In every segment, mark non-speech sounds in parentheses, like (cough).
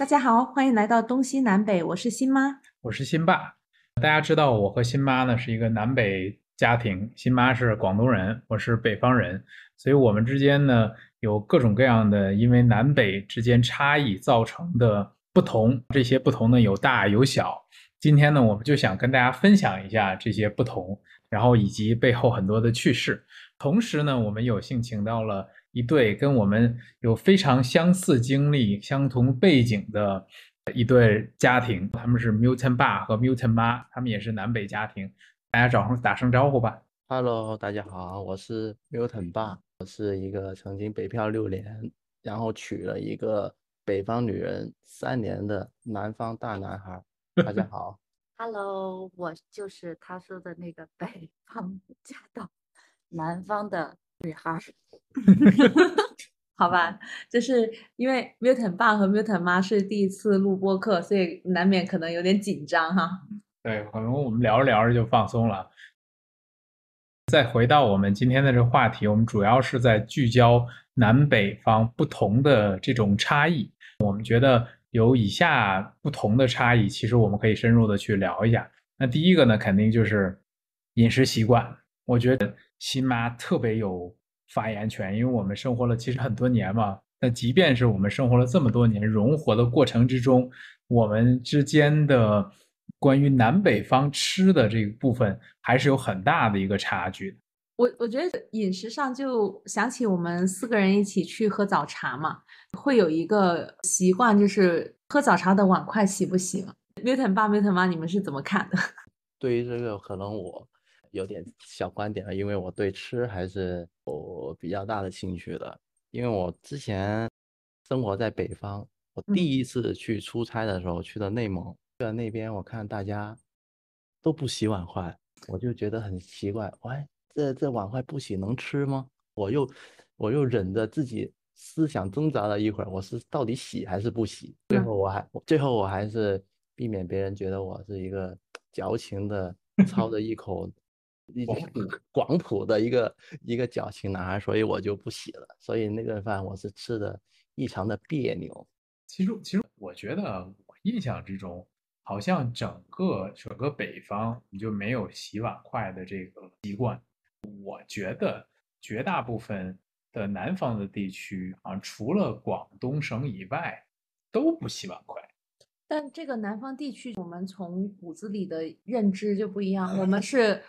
大家好，欢迎来到东西南北，我是新妈，我是新爸。大家知道我和新妈呢是一个南北家庭，新妈是广东人，我是北方人，所以我们之间呢有各种各样的因为南北之间差异造成的不同，这些不同呢有大有小。今天呢我们就想跟大家分享一下这些不同，然后以及背后很多的趣事。同时呢，我们有幸请到了一对跟我们有非常相似经历、相同背景的一对家庭，他们是 Milton 爸和 Milton 妈，他们也是南北家庭。大家找声打声招呼吧。Hello，大家好，我是 Milton 爸，我是一个曾经北漂六年，然后娶了一个北方女人三年的南方大男孩。大家好。Hello，我就是他说的那个北方家的。南方的女孩，好吧，就是因为 Milton 爸和 Milton 妈是第一次录播课，所以难免可能有点紧张哈。对，可能我们聊着聊着就放松了。再回到我们今天的这个话题，我们主要是在聚焦南北方不同的这种差异。我们觉得有以下不同的差异，其实我们可以深入的去聊一下。那第一个呢，肯定就是饮食习惯。我觉得新妈特别有发言权，因为我们生活了其实很多年嘛。那即便是我们生活了这么多年，融合的过程之中，我们之间的关于南北方吃的这个部分，还是有很大的一个差距。我我觉得饮食上就想起我们四个人一起去喝早茶嘛，会有一个习惯，就是喝早茶的碗筷洗不洗嘛？Milton 爸、Milton 妈，你们是怎么看的？(laughs) 对于这个，可能我。有点小观点了，因为我对吃还是有比较大的兴趣的。因为我之前生活在北方，我第一次去出差的时候去的内蒙，去了那边我看大家都不洗碗筷，我就觉得很奇怪，喂，这这碗筷不洗能吃吗？我又我又忍着自己思想挣扎了一会儿，我是到底洗还是不洗？最后我还最后我还是避免别人觉得我是一个矫情的 (laughs) 操着一口。广广普的一个一个矫情男孩，所以我就不洗了。所以那顿饭我是吃的异常的别扭。其实，其实我觉得我印象之中，好像整个整个北方你就没有洗碗筷的这个习惯。我觉得绝大部分的南方的地区啊，除了广东省以外，都不洗碗筷。但这个南方地区，我们从骨子里的认知就不一样。我们是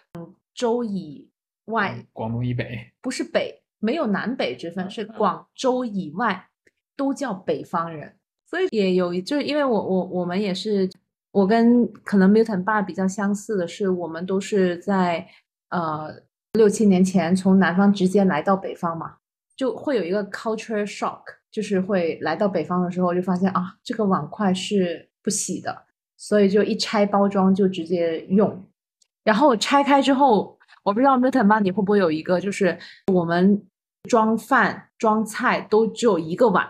州以外，广东以北，不是北，没有南北之分，是广州以外都叫北方人。所以也有，就是因为我我我们也是，我跟可能 Milton 爸比较相似的是，我们都是在呃六七年前从南方直接来到北方嘛，就会有一个 culture shock，就是会来到北方的时候就发现啊，这个碗筷是。不洗的，所以就一拆包装就直接用，然后拆开之后，我不知道 Milton 妈你会不会有一个，就是我们装饭装菜都只有一个碗，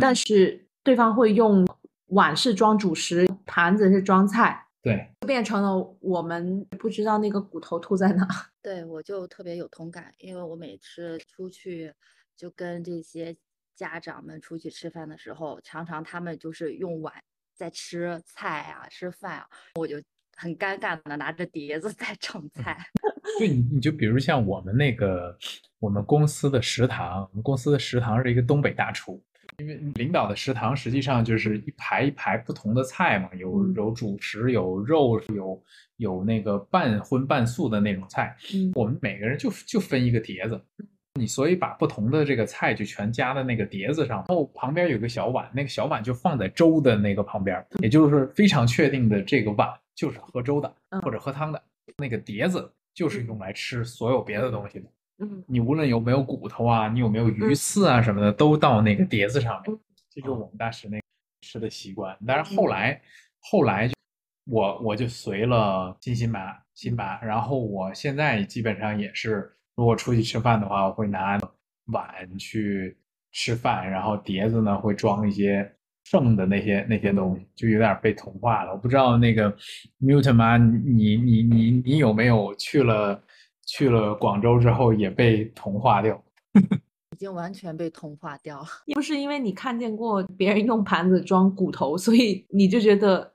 但是对方会用碗是装主食，盘子是装菜，对，变成了我们不知道那个骨头吐在哪。(laughs) 对，我就特别有同感，因为我每次出去就跟这些家长们出去吃饭的时候，常常他们就是用碗。在吃菜啊，吃饭啊，我就很尴尬的拿着碟子在盛菜。(laughs) 对，你你就比如像我们那个我们公司的食堂，我们公司的食堂是一个东北大厨，因为领导的食堂实际上就是一排一排不同的菜嘛，有有主食，有肉，有有那个半荤半素的那种菜。嗯，我们每个人就就分一个碟子。你所以把不同的这个菜就全加在那个碟子上，然后旁边有个小碗，那个小碗就放在粥的那个旁边，也就是非常确定的这个碗就是喝粥的或者喝汤的，那个碟子就是用来吃所有别的东西的。嗯，你无论有没有骨头啊，你有没有鱼刺啊什么的，都到那个碟子上面。这就是我们当时那吃的习惯。但是后来，后来就我我就随了新新妈新妈，然后我现在基本上也是。如果出去吃饭的话，我会拿碗去吃饭，然后碟子呢会装一些剩的那些那些东西，就有点被同化了。我不知道那个 Milton 妈，你你你你有没有去了去了广州之后也被同化掉？(laughs) 已经完全被同化掉了。(laughs) 也不是因为你看见过别人用盘子装骨头，所以你就觉得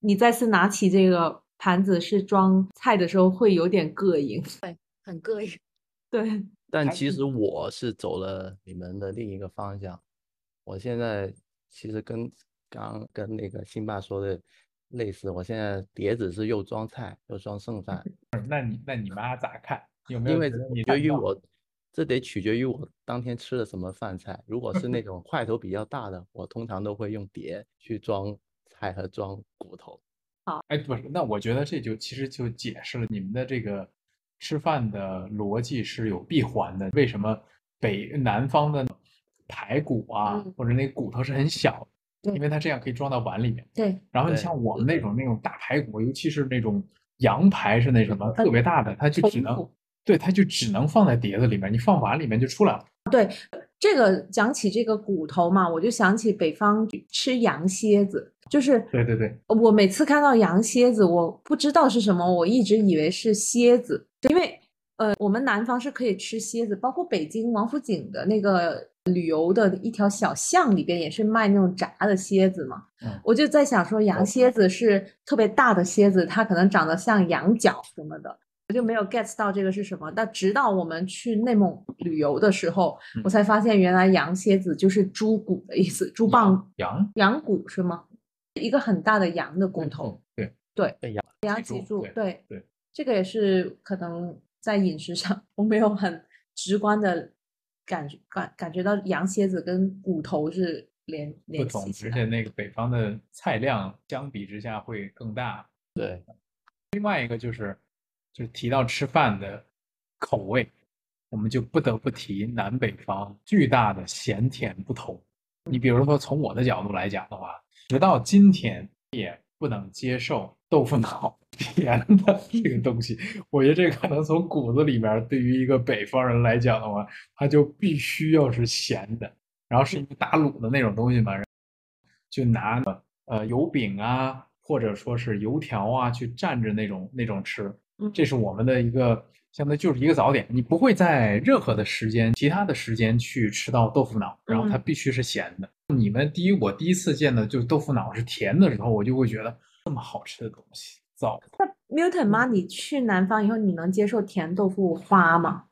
你再次拿起这个盘子是装菜的时候会有点膈应。(laughs) 很膈应。对，但其实我是走了你们的另一个方向。我现在其实跟刚跟那个辛爸说的类似，我现在碟子是又装菜又装剩饭，(laughs) 那你那你妈咋看？有没有因为觉得你取决于我，这得取决于我当天吃的什么饭菜。如果是那种块头比较大的，我通常都会用碟去装菜和装骨头。好哎，不是，那我觉得这就其实就解释了你们的这个吃饭的逻辑是有闭环的。为什么北南方的排骨啊，嗯或者那骨头是很小的？对因为它这样可以装到碗里面。对，然后你像我们那种那种大排骨，尤其是那种羊排是那什么特别大的，它就只能对，它就只能放在碟子里面，你放碗里面就出来了。对这个讲起这个骨头嘛，我就想起北方吃羊蝎子，就是对对对，我每次看到羊蝎子，我不知道是什么，我一直以为是蝎子，因为呃，我们南方是可以吃蝎子，包括北京王府井的那个旅游的一条小巷里边也是卖那种炸的蝎子嘛。嗯。我就在想说，羊蝎子是特别大的蝎子，它可能长得像羊角什么的。我就没有 get 到这个是什么，但直到我们去内蒙旅游的时候，嗯。我才发现原来羊蝎子就是猪骨的意思，猪棒羊羊？骨是吗？一个很大的羊的骨头，对。对。羊羊脊脊柱柱，对对。对，这个也是可能在饮食上我没有很直观的感觉感感觉到羊蝎子跟骨头是连不同。而且那个北方的菜量相比之下会更大。对，另外一个就是，就是提到吃饭的口味，我们就不得不提南北方巨大的咸甜不同。你比如说，从我的角度来讲的话，直到今天也不能接受豆腐脑 (laughs) 甜的 (laughs) 这个东西。我觉得这可能从骨子里面，对于一个北方人来讲的话，他就必须要是咸的。然后是一个打卤的那种东西嘛，就拿呃油饼啊，或者说是油条啊，去蘸着那种那种吃。嗯这是我们的一个相当于就是一个早点，你不会在任何的时间、其他的时间去吃到豆腐脑，然后它嗯必须是咸的。你们第一，我第一次见的就是豆腐脑是甜的时候，我就会觉得这么好吃的东西，糟。Milton 妈，你去南方以后，你能接受甜豆腐花吗？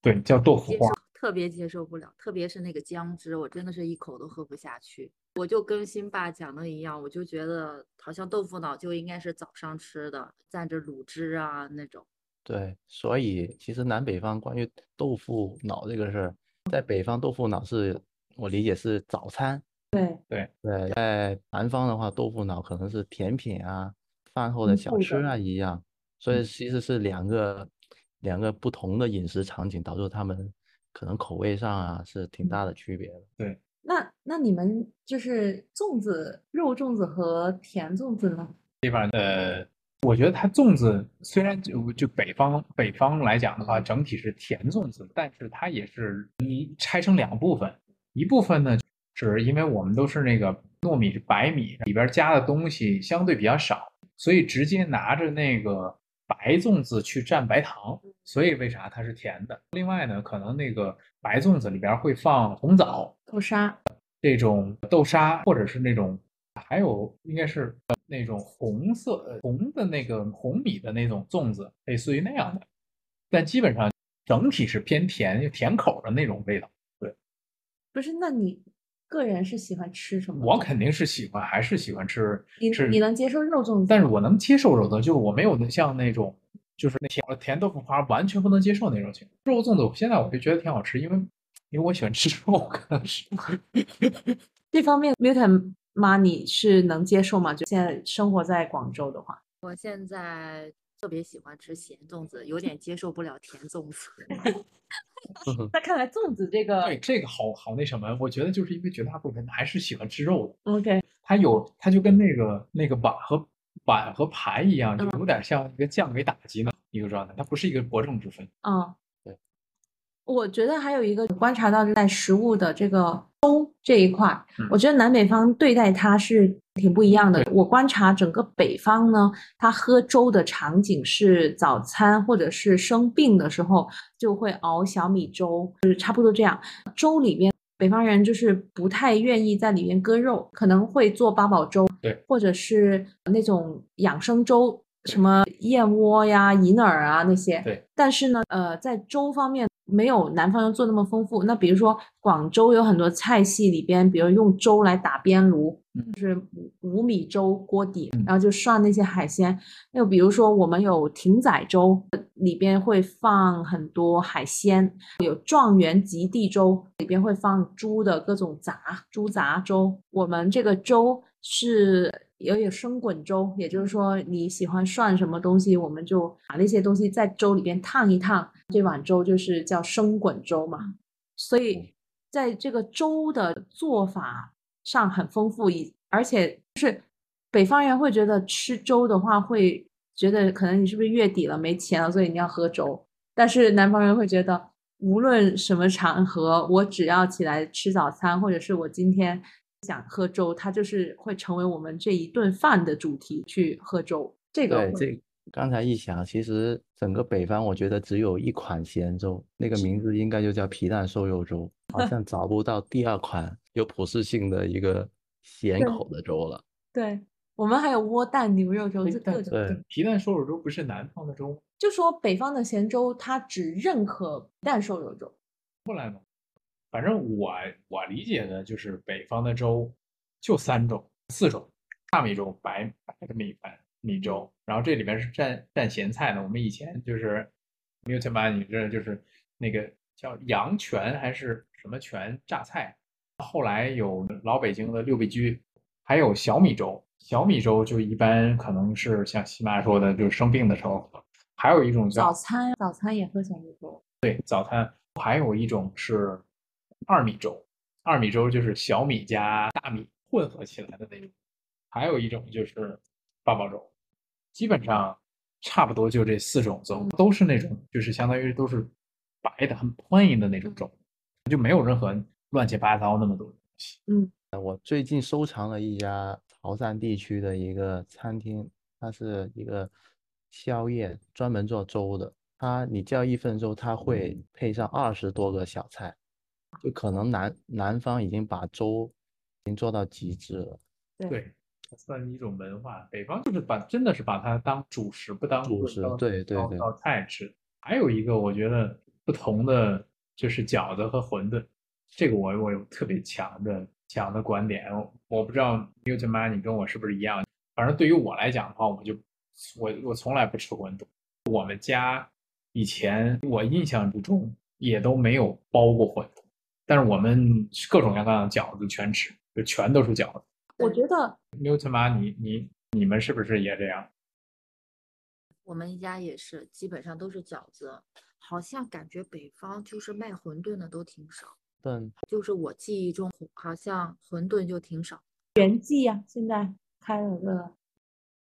对，叫豆腐花。特别接受不了，特别是那个姜汁，我真的是一口都喝不下去。我就跟辛爸讲的一样，我就觉得好像豆腐脑就应该是早上吃的，蘸着卤汁啊那种。对，所以其实南北方关于豆腐脑这个事儿，在北方豆腐脑是我理解是早餐，对，对。对，在南方的话，豆腐脑可能是甜品啊、饭后的小吃。啊一样，所以其实是两个两个不同的饮食场景，导致他们可能口味上啊是挺大的区别的。那那你们就是粽子、肉粽子和甜粽子呢？我觉得它粽子虽然就就北方北方来讲的话，整体是甜粽子，但是它也是你拆成两部分，一部分呢是因为我们都是那个糯米白米里边加的东西相对比较少，所以直接拿着那个白粽子去蘸白糖，所以为啥它是甜的？另外呢，可能那个白粽子里边会放红枣，豆沙，这种豆沙，或者是那种，还有应该是呃那种红色呃红的那个红米的那种粽子，类似于那样的，但基本上整体是偏甜甜口的那种味道。对不是？那你个人是喜欢吃什么？我肯定是喜欢，还是喜欢吃你吃，你能接受肉粽子但是我能接受肉粽，就是我没有像那种就是那甜甜豆腐花完全不能接受那种情况。肉粽子，我现在我就觉得挺好吃，因为因为我喜欢吃肉，可能是。(laughs) 这方面，Milton 妈你是能接受吗？就现在生活在广州的话，我现在特别喜欢吃咸粽子，有点接受不了甜粽子。(laughs) 那看来粽子这个对这个好好那什么，我觉得就是因为绝大部分人还是喜欢吃肉的。OK，它有，它就跟那个那个碗和碗和盘一样，就有点像一个酱给打击的一个状态，它不是一个伯仲之分。嗯，对。我觉得还有一个观察到，在食物的这个粥这一块，嗯我觉得南北方对待它是挺不一样的。我观察整个北方呢，他喝粥的场景是早餐或者是生病的时候就会熬小米粥，就是差不多这样。粥里边，北方人就是不太愿意在里面割肉，可能会做八宝粥，对，或者是那种养生粥，什么燕窝呀、银耳啊那些。对，但是呢，呃，在粥方面没有南方人做那么丰富。那比如说广州有很多菜系里边，比如用粥来打边炉，嗯就是五五米粥锅底嗯，然后就涮那些海鲜。又比如说我们有艇仔粥，里边会放很多海鲜；有状元及第粥，里边会放猪的各种杂猪杂粥。我们这个粥是也有生滚粥，也就是说你喜欢涮什么东西，我们就把那些东西在粥里边烫一烫，这碗粥就是叫生滚粥嘛。所以在这个粥的做法上很丰富，以而且就是北方人会觉得吃粥的话会觉得可能你是不是月底了没钱了，所以你要喝粥。但是南方人会觉得无论什么场合，我只要起来吃早餐，或者是我今天想喝粥，它就是会成为我们这一顿饭的主题去喝粥。这个对，会这刚才一想，其实整个北方我觉得只有一款咸粥，那个名字应该就叫皮蛋瘦肉粥，好像找不到第二款有普适性的一个咸口的粥了。对我们还有窝蛋牛肉粥，哎但这各种对皮蛋瘦肉粥不是南方的粥吗？就说北方的咸粥，它只认可皮蛋瘦肉粥。后来呢？反正我我理解的就是北方的粥就三种、四种：大米粥、白白的米饭、米粥，然后这里边是蘸蘸咸菜的。我们以前就是 Newton，你这就是那个叫阳泉还是什么泉榨菜，后来有老北京的六必居，还有小米粥。小米粥就一般可能是像西妈说的，就是生病的时候喝。还有一种叫早餐早餐也喝小米粥，对，早餐还有一种是二米粥，二米粥就是小米加大米混合起来的那种，还有一种就是八宝粥，基本上差不多就这四种粥，都是那种就是相当于都是白的很 plain 的那种粥，就没有任何乱七八糟那么多东西。嗯我最近收藏了一家潮汕地区的一个餐厅，它是一个宵夜，专门做粥的。它你叫一份粥，它会配上二十多个小菜，就可能南南方已经把粥已经做到极致了。对，算是一种文化。北方就是把真的是把它当主食，不当主食对对对当当菜吃。还有一个我觉得不同的就是饺子和馄饨，这个我我有特别强的强的观点。我我不知道 Newton 妈你跟我是不是一样？反正对于我来讲的话，我就我我从来不吃馄饨。我们家以前我印象之中也都没有包过馄饨，但是我们各种各样的饺子全吃，就全都是饺子。我觉得 Newton 妈，你你你们是不是也这样？我们一家也是，基本上都是饺子，好像感觉北方就是卖馄饨的都挺少，对就是我记忆中好像馄饨就挺少。袁记呀、现在开了个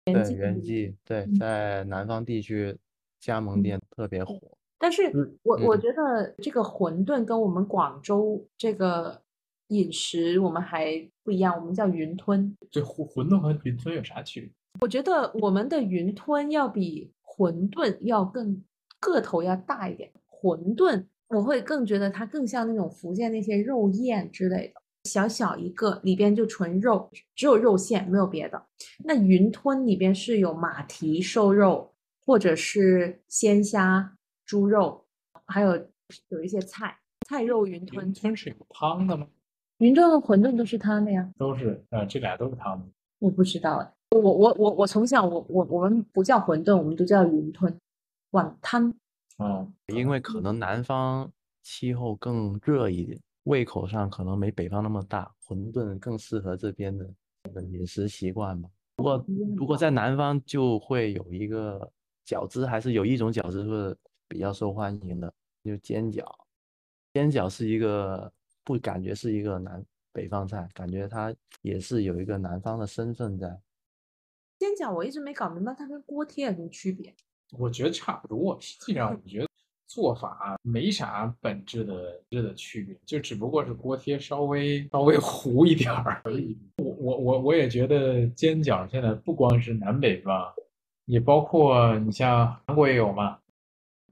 对袁记，对，嗯在南方地区加盟店特别火。但是嗯我我嗯觉得这个馄饨跟我们广州这个饮食我们还不一样，我们叫云吞。这馄馄饨和云吞有啥区别？我觉得我们的云吞要比馄饨要更个头要大一点。馄饨我会更觉得它更像那种福建那些肉燕之类的，小小一个，里边就纯肉，只有肉馅，没有别的。那云吞里边是有马蹄瘦肉，或者是鲜虾、猪肉，还有有一些菜，菜肉云吞云。吞是有汤的吗？云吞和馄饨都是汤的呀。都是，呃，这俩都是汤的。我不知道哎，我我我我从小我我我们不叫馄饨，我们都叫云吞、碗汤。嗯，因为可能南方气候更热一点，胃口上可能没北方那么大，馄饨更适合这边的这个饮食习惯吧。不过不过在南方就会有一个饺子，还是有一种饺子是比较受欢迎的，就煎饺。煎饺是一个不感觉是一个南北方菜，感觉它也是有一个南方的身份在。煎饺我一直没搞明白它跟锅贴有什么区别。我觉得差不多。实际上，我觉得做法没啥本质的质的区别，就只不过是锅贴稍微稍微糊一点儿而已。我我我我也觉得煎饺现在不光是南北方，也包括你像韩国也有嘛，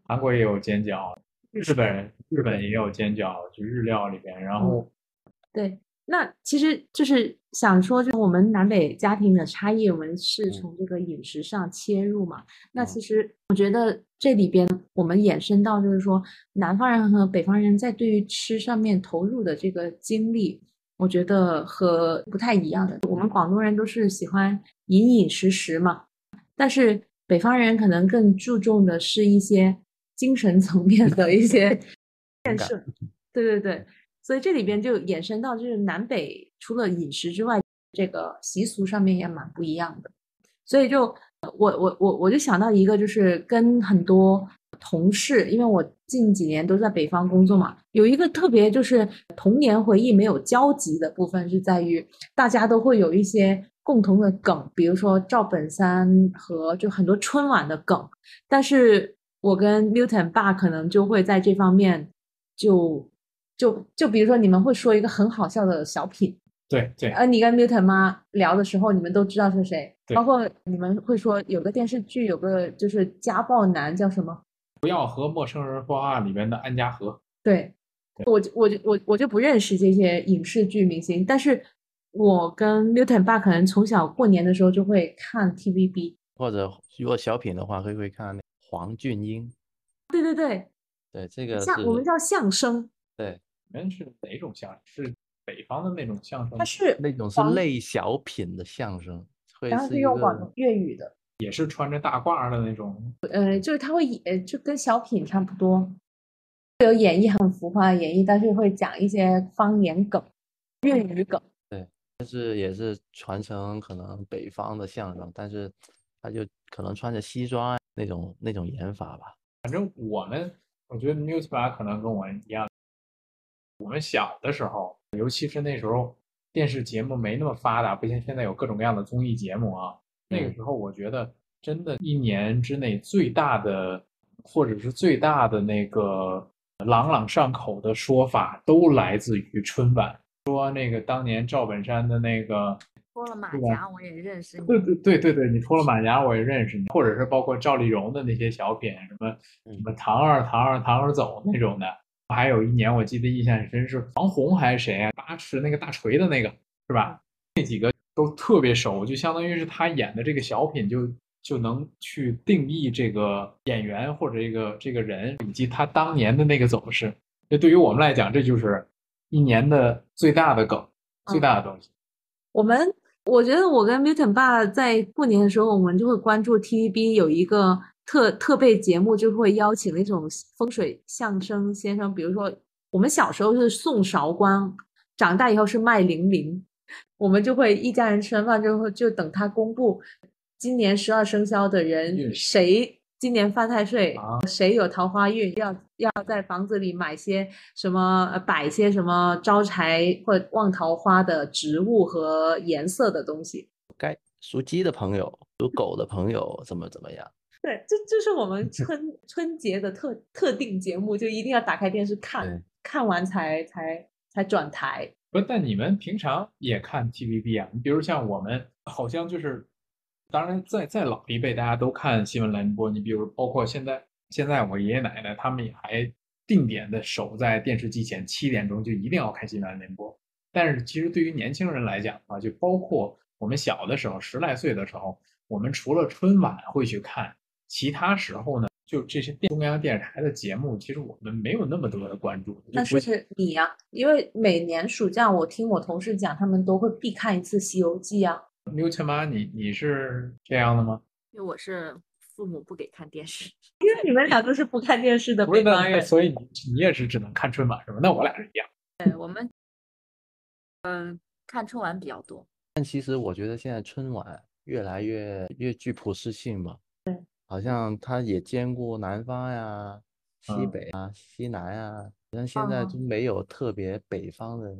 韩国也有煎饺，日本日本也有煎饺，就日料里边，然后对，那其实就是想说，就我们南北家庭的差异，我们是从这个饮食上切入嘛。那其实我觉得这里边我们衍生到，就是说南方人和北方人在对于吃上面投入的这个精力，我觉得和不太一样的。我们广东人都是喜欢饮饮食食嘛，但是北方人可能更注重的是一些精神层面的一些建设。对对对。所以这里边就衍生到，就是南北除了饮食之外，这个习俗上面也蛮不一样的。所以就我我我我就想到一个，就是跟很多同事，因为我近几年都在北方工作嘛，有一个特别就是童年回忆没有交集的部分，是在于大家都会有一些共同的梗，比如说赵本山和就很多春晚的梗，但是我跟 Newton 爸可能就会在这方面就。就就比如说，你们会说一个很好笑的小品，对对，呃，你跟 Newton 妈聊的时候，你们都知道是谁，包括你们会说有个电视剧，有个就是家暴男叫什么？不要和陌生人说话里面的安家和。对，我我就我我就不认识这些影视剧明星，但是我跟 Newton 爸可能从小过年的时候就会看 TVB，或者如果小品的话，会会看黄俊英。对对对，对这个像我们叫相声。对。你们是哪种相声？是北方的那种相声？它是那种是类小品的相声，然后是用广东粤语的，也是穿着大褂的那种。呃，就是他会演，就跟小品差不多，有演绎很浮夸的演绎，但是会讲一些方言梗、粤语梗。对，但是也是传承可能北方的相声，但是他就可能穿着西装那种那种演法吧。反正我们，我觉得 News 八可能跟我一样。我们小的时候，尤其是那时候电视节目没那么发达，不像现在有各种各样的综艺节目啊。那个时候，我觉得真的，一年之内最大的，或者是最大的那个朗朗上口的说法，都来自于春晚。说那个当年赵本山的那个脱了马甲，我也认识你。对对对对对，你脱了马甲，我也认识你。或者是包括赵丽蓉的那些小品，什么什么唐二唐二唐二走那种的。还有一年，我记得印象很深，是王红还是谁啊？八尺那个大锤的那个，是吧？那几个都特别熟，就相当于是他演的这个小品，就就能去定义这个演员或者这个这个人以及他当年的那个走势。那对于我们来讲，这就是一年的最大的梗，最大的东西。我们我觉得我跟 Milton 爸在过年的时候，我们就会关注 TVB 有一个。特特备节目就会邀请那种风水相声先生，比如说我们小时候是宋韶光，长大以后是麦玲玲，我们就会一家人吃完饭之后就等他公布今年十二生肖的人谁今年犯太岁，谁有桃花运，要要在房子里买些什么，摆些什么招财或旺桃花的植物和颜色的东西。该属鸡的朋友，属狗的朋友怎么怎么样？对，这这是我们春春节的特特定节目，就一定要打开电视看，看完才才才转台。不，但你们平常也看 TVB 啊？你比如像我们，好像就是，当然在在老一辈大家都看新闻联播，你比如包括现在现在我爷爷奶奶他们也还定点的守在电视机前，七点钟就一定要看新闻联播。但是其实对于年轻人来讲啊，就包括我们小的时候，十来岁的时候，我们除了春晚会去看。其他时候呢，就这些中央电视台的节目，其实我们没有那么多的关注。那是你呀，因为每年暑假，我听我同事讲，他们都会必看一次《西游记》啊。刘千妈，你你是这样的吗？因为我是父母不给看电视，(laughs) 因为你们俩都是不看电视的北方人，所以你你也是只能看春晚是吧？那我俩是一样。对我们，嗯，看春晚比较多。但其实我觉得现在春晚越来越越具普适性嘛。好像它也兼顾南方呀、西北啊、西南啊，好像现在就没有特别北方的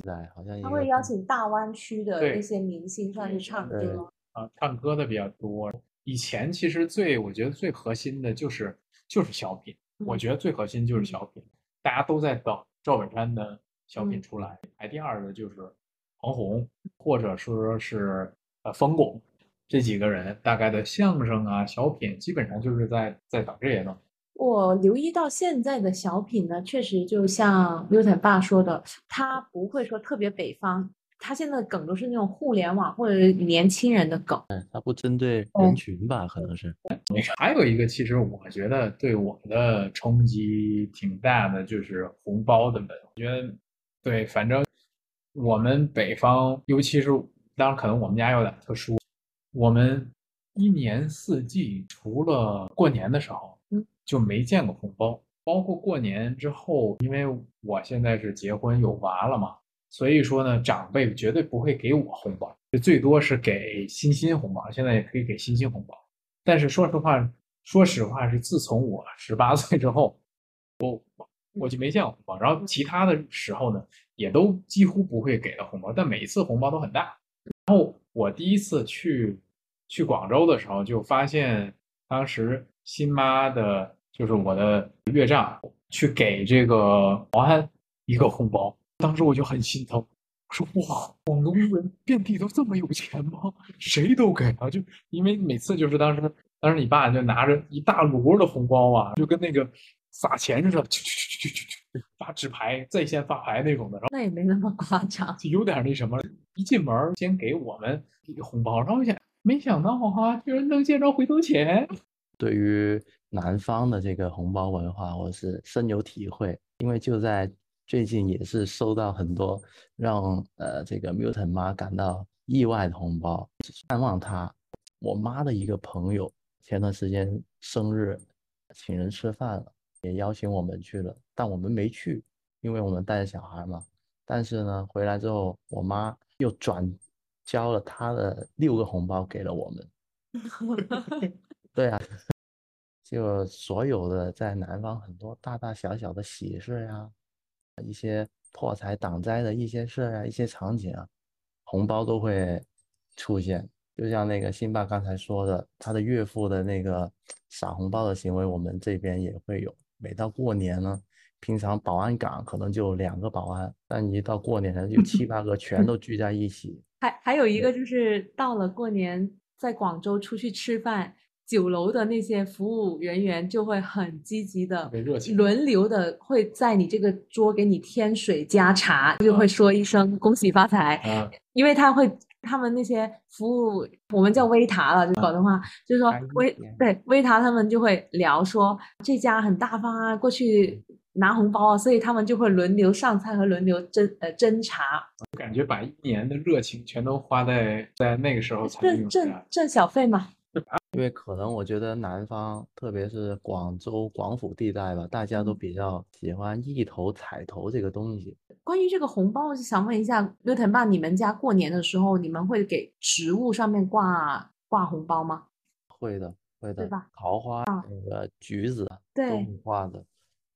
在，好像他会邀请大湾区的一些明星上去唱歌。啊，唱歌的比较多。以前其实最我觉得最核心的就是就是小品，我觉得最核心就是小品，大家都在等赵本山的小品出来，排第二的就是黄宏，或者说是呃冯巩。这几个人，大概的相声啊、小品，基本上就是在在等这些东西。我留意到现在的小品呢，确实就像 Newton 爸说的，他不会说特别北方，他现在的梗都是那种互联网或者年轻人的梗。他不针对人群吧？可能是。还有一个，其实我觉得对我的冲击挺大的，就是红包的文。我觉得，对，反正我们北方，尤其是当然可能我们家有点特殊，我们一年四季除了过年的时候，嗯，就没见过红包。包括过年之后，因为我现在是结婚有娃了嘛，所以说呢，长辈绝对不会给我红包，就最多是给欣欣红包。现在也可以给欣欣红包。但是说实话，说实话是自从我十八岁之后，我我就没见过红包。然后其他的时候呢，也都几乎不会给的红包，但每一次红包都很大。然后我第一次去去广州的时候，就发现当时新妈的，就是我的岳丈，去给这个保安一个红包，当时我就很心疼。说哇，广东人遍地都这么有钱吗？谁都给啊！就因为每次就是当时，当时你爸就拿着一大摞的红包啊，就跟那个撒钱似的，去去去去去去发纸牌，在线发牌那种的。然后那也没那么夸张，就有点那什么，一进门先给我们一个红包，然后想没想到哈，居然能见着回头钱。对于南方的这个红包文化，我是深有体会，因为就在。最近也是收到很多让呃这个 Milton 妈感到意外的红包，看望她。我妈的一个朋友前段时间生日，请人吃饭了，也邀请我们去了，但我们没去，因为我们带着小孩嘛。但是呢，回来之后，我妈又转交了她的六个红包给了我们。对啊，就所有的在南方很多大大小小的喜事呀。一些破财挡灾的一些事啊，一些场景啊，红包都会出现。就像那个辛巴刚才说的，他的岳父的那个撒红包的行为，我们这边也会有。每到过年呢，平常保安岗可能就两个保安，但一到过年呢，就七八个全都聚在一起。(laughs) 还还有一个就是到了过年，在广州出去吃饭。酒楼的那些服务人员就会很积极的，轮流的会在你这个桌给你添水加茶，就会说一声恭喜发财。因为他会，他们那些服务我们叫微塔了，就广东话就是说微对微塔，他们就会聊说这家很大方啊，过去拿红包啊，所以他们就会轮流上菜和轮流斟呃斟茶。感觉把一年的热情全都花在在那个时候才挣挣挣小费嘛。因为可能我觉得南方，特别是广州、广府地带吧，大家都比较喜欢一头彩头这个东西。关于这个红包，我就想问一下刘腾爸，你们家过年的时候，你们会给植物上面挂挂红包吗？会的，会的，对吧？桃花、那个橘子都会挂的。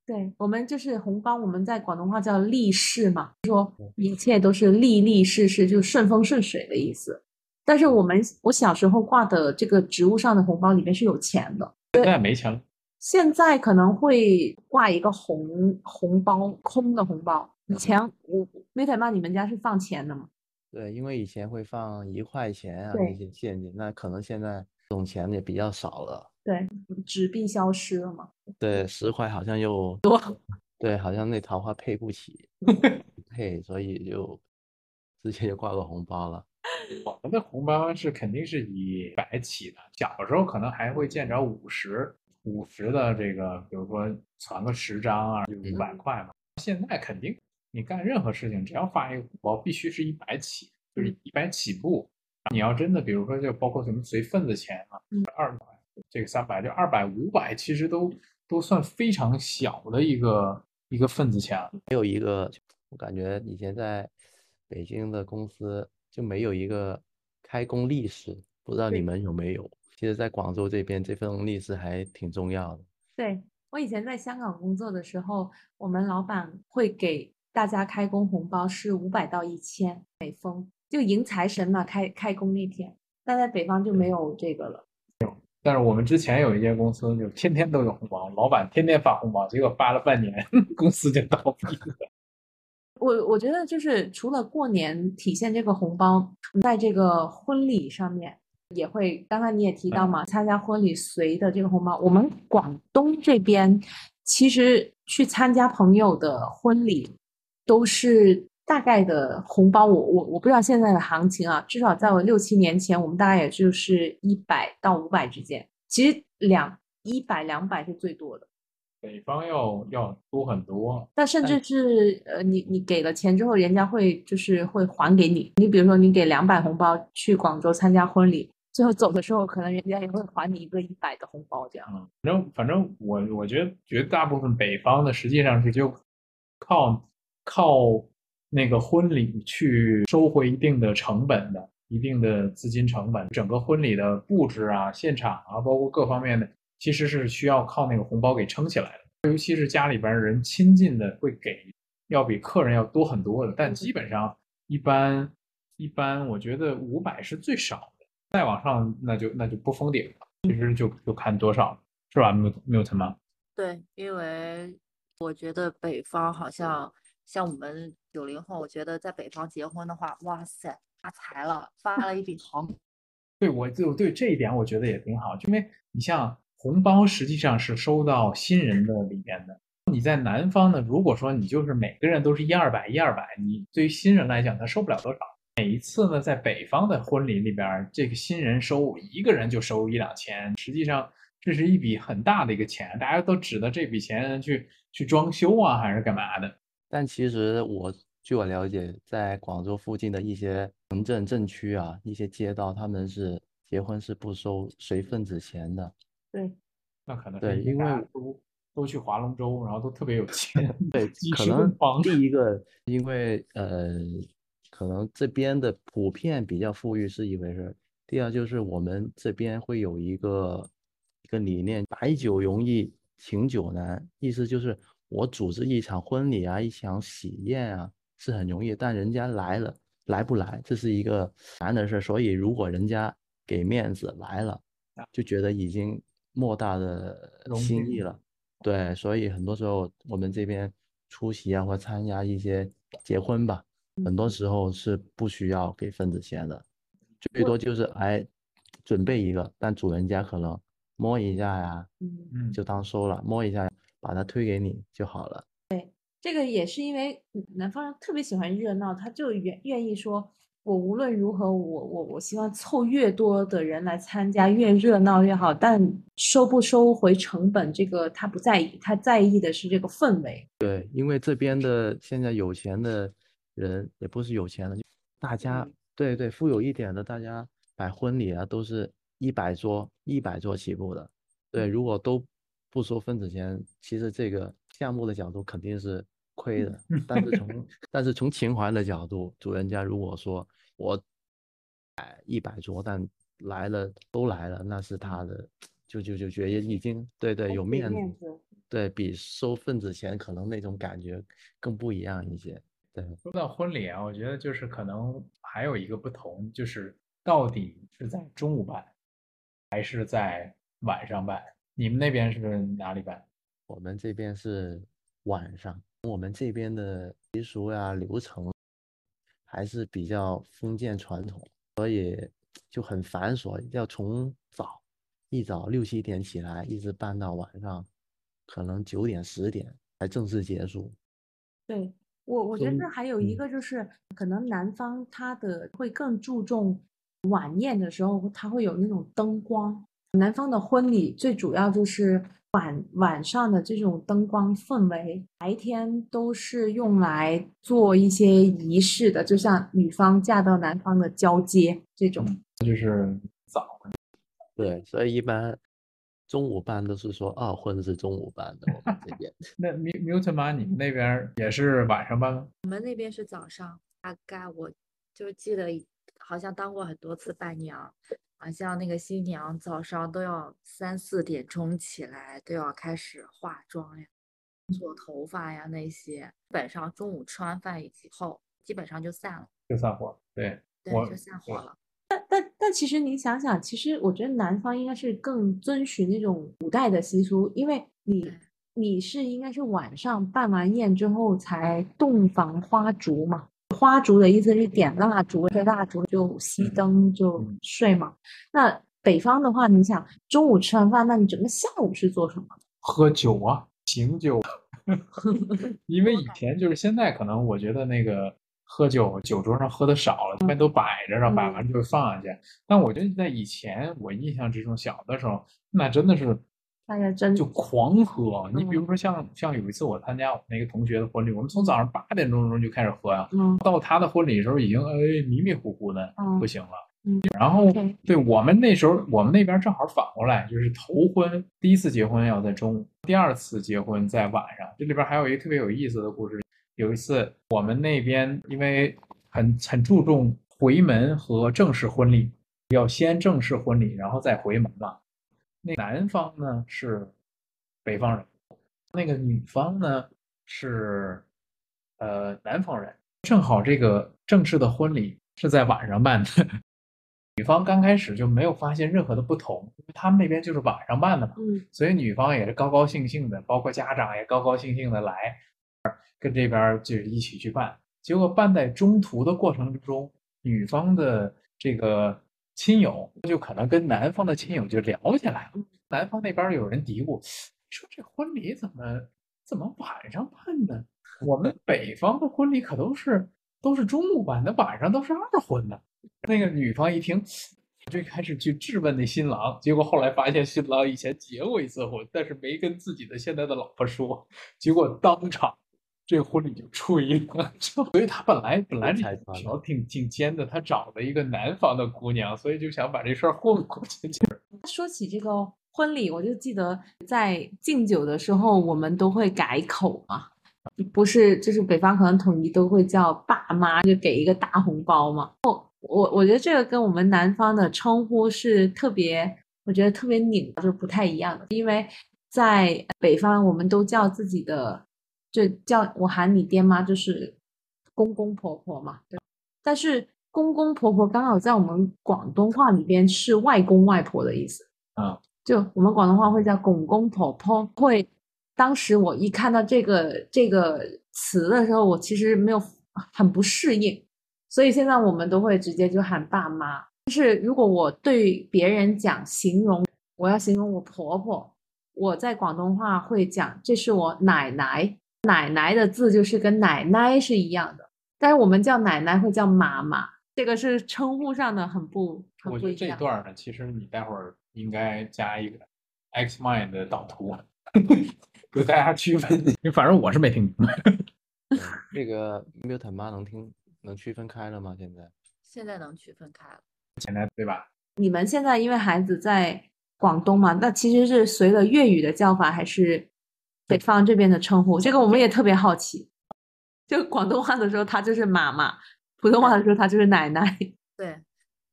对我们就是红包，我们在广东话叫利是嘛，说一切都是利利是是，就顺风顺水的意思。但是我们我小时候挂的这个植物上的红包里面是有钱的，现在没钱了。现在可能会挂一个红红包，空的红包。以前我没太妈，你们家是放钱的吗？对，因为以前会放一块钱啊那些现金，那可能现在这种钱也比较少了。对，纸币消失了嘛？对，十块好像又多。对，好像那桃花配不起，(laughs) 配，所以就直接就挂个红包了。我们的红包是肯定是以百起的，小时候可能还会见着五十五十的这个，比如说传个十张啊，就五百块嘛。现在肯定你干任何事情，只要发一个红包，必须是一百起，就是一百起步。你要真的，比如说就包括什么随份子钱啊，二百这个三百就二百五百，其实都都算非常小的一个一个份子钱。还有一个，我感觉以前在北京的公司。就没有一个开工历史，不知道你们有没有？其实，在广州这边，这份历史还挺重要的。对我以前在香港工作的时候，我们老板会给大家开工红包是五百到一千，每封就迎财神嘛，开开工那天。但在北方就没有这个了。但是我们之前有一间公司，就天天都有红包，老板天天发红包，结果发了半年，(laughs) 公司就倒闭了。我我觉得就是除了过年体现这个红包，在这个婚礼上面也会。刚刚你也提到嘛，参加婚礼随的这个红包，我们广东这边其实去参加朋友的婚礼都是大概的红包，我我我不知道现在的行情啊，至少在我六七年前，我们大概也就是一百到五百之间，其实两一百两百是最多的。北方要要多很多，但甚至是呃，你你给了钱之后，人家会就是会还给你。你比如说，你给两百红包去广州参加婚礼，最后走的时候，可能人家也会还你一个一百的红包这样。嗯，反正反正我我觉得绝大部分北方的实际上是就靠靠那个婚礼去收回一定的成本的，一定的资金成本，整个婚礼的布置啊、现场啊，包括各方面的。其实是需要靠那个红包给撑起来的，尤其是家里边人亲近的会给，要比客人要多很多的。但基本上一般一般，我觉得五百是最少的，再往上那就那就不封顶了。其实就就看多少，是吧？没有没有吗？对，因为我觉得北方好像像我们九零后，我觉得在北方结婚的话，哇塞，发财了，发了一笔横。(laughs) 对，我就对这一点我觉得也挺好，因为你像。红包实际上是收到新人的里面的。你在南方呢，如果说你就是每个人都是一二百一二百，你对于新人来讲他收不了多少。每一次呢，在北方的婚礼里边，这个新人收一个人就收一两千，实际上这是一笔很大的一个钱，大家都指着这笔钱去去装修啊，还是干嘛的？但其实我据我了解，在广州附近的一些城镇镇区啊，一些街道，他们是结婚是不收随份子钱的。对，那可能对，因为都都去划龙舟，然后都特别有钱。(laughs) 对，可能第一 (laughs) 个，因为呃，可能这边的普遍比较富裕是一回事。第二就是我们这边会有一个一个理念，白酒容易请酒难，意思就是我组织一场婚礼啊，一场喜宴啊是很容易，但人家来了来不来，这是一个难的事。所以如果人家给面子来了，就觉得已经。莫大的心意了，对，所以很多时候我们这边出席啊或参加一些结婚吧，很多时候是不需要给份子钱的，最多就是哎准备一个，但主人家可能摸一下呀，嗯，就当收了，摸一下把它推给你就好了。对，这个也是因为南方人特别喜欢热闹，他就愿愿意说。我无论如何，我我我希望凑越多的人来参加，越热闹越好。但收不收回成本，这个他不在意，他在意的是这个氛围。对，因为这边的现在有钱的人也不是有钱的，大家对对富有一点的，大家摆婚礼啊都是一百桌一百桌起步的。对，如果都不收份子钱，其实这个项目的角度肯定是。亏的，但是 (laughs) 从但是从情怀的角度，主人家如果说我哎一百桌，但来了都来了，那是他的，就就就觉得已经对对有面子，对比收份子钱可能那种感觉更不一样一些。对，说到婚礼啊，我觉得就是可能还有一个不同，就是到底是在中午办还是在晚上办？你们那边是哪里办？我们这边是晚上。我们这边的习俗呀、流程还是比较封建传统，所以就很繁琐，要从早一早六七点起来，一直办到晚上，可能九点十点才正式结束。对我，我觉得还有一个就是，可能南方他的会更注重晚宴的时候，他会有那种灯光。南方的婚礼最主要就是。晚晚上的这种灯光氛围，白天都是用来做一些仪式的，就像女方嫁到男方的交接这种，就是早。对，所以一般中午办都是说二婚是中午办的。我们这边 (laughs) 那 Mute 妈？你们那边也是晚上办吗？我们那边是早上，大概我就记得好像当过很多次伴娘。好像那个新娘早上都要三四点钟起来，都要开始化妆呀、做头发呀那些。基本上中午吃完饭以后，基本上就散了，就散伙。对，对，就散伙了。但但但其实你想想，其实我觉得南方应该是更遵循那种古代的习俗，因为你你是应该是晚上办完宴之后才洞房花烛嘛。花烛的意思是点蜡烛，这蜡烛就熄灯就嗯睡嘛。那北方的话，你想中午吃完饭，那你整个下午是做什么？喝酒啊，醒酒。(laughs) 因为以前就是现在，可能我觉得那个喝酒酒桌上喝的少了，一般都摆着，然后摆完就放下去。但我觉得在以前，我印象之中，小的时候那真的是大家真就狂喝。你比如嗯说像像有一次我参加我那个同学的婚礼，我们从早上八点钟钟就开始喝呀、嗯到他的婚礼的时候已经哎迷迷糊糊的嗯不行了。嗯然后对我们那时候，我们那边正好反过来，就是头婚第一次结婚要在中午，第二次结婚在晚上。这里边还有一个特别有意思的故事。有一次我们那边因为很很注重回门和正式婚礼，要先正式婚礼，然后再回门嘛。那男方呢是北方人，那个女方呢是呃南方人。正好这个正式的婚礼是在晚上办的，女方刚开始就没有发现任何的不同，因为他们那边就是晚上办的嘛，嗯所以女方也是高高兴兴的，包括家长也高高兴兴的来，跟这边就是一起去办。结果办在中途的过程之中，女方的这个亲友就可能跟男方的亲友就聊起来了。男方那边有人嘀咕说：“这婚礼怎么怎么晚上办呢？我们 (laughs) 北方的婚礼可都是都是中午办的，晚上都是二婚的。”那个女方一听，最开始去质问那新郎，结果后来发现新郎以前结过一次婚，但是没跟自己的现在的老婆说，结果当场这婚礼就吹了。(laughs) 所以他本来本来这条挺挺尖的，他找了一个南方的姑娘，所以就想把这事儿混过去。(laughs) 说起这个婚礼，我就记得在敬酒的时候，我们都会改口嘛，不是就是北方可能统一都会叫爸妈，就给一个大红包嘛。我我我觉得这个跟我们南方的称呼是特别，我觉得特别拧，就是不太一样的，因为在北方我们都叫自己的，就叫我喊你爹妈就是公公婆婆嘛，对。但是公公婆婆刚好在我们广东话里边是外公外婆的意思。啊，就我们广东话会叫公公婆婆。会，当时我一看到这个这个词的时候，我其实没有很不适应，所以现在我们都会直接就喊爸妈。但是如果我对别人讲形容，我要形容我婆婆，我在广东话会讲这是我奶奶，奶奶的字就是跟奶奶是一样的，但是我们叫奶奶会叫妈妈，这个是称呼上的很不很我觉得不一样。这段儿呢，其实你待会儿应该加一个 Xmind 的导图，给大家区分。(laughs) 反正我是没听明白。对 (laughs) 这个 Milton 妈能听能区分开了吗？现在现在能区分开了。现在对吧？你们现在因为孩子在广东嘛，那其实是随着粤语的叫法，还是北方这边的称呼？这个我们也特别好奇。就广东话的时候，他就是妈妈；普通话的时候，他就是奶奶。(laughs) 对，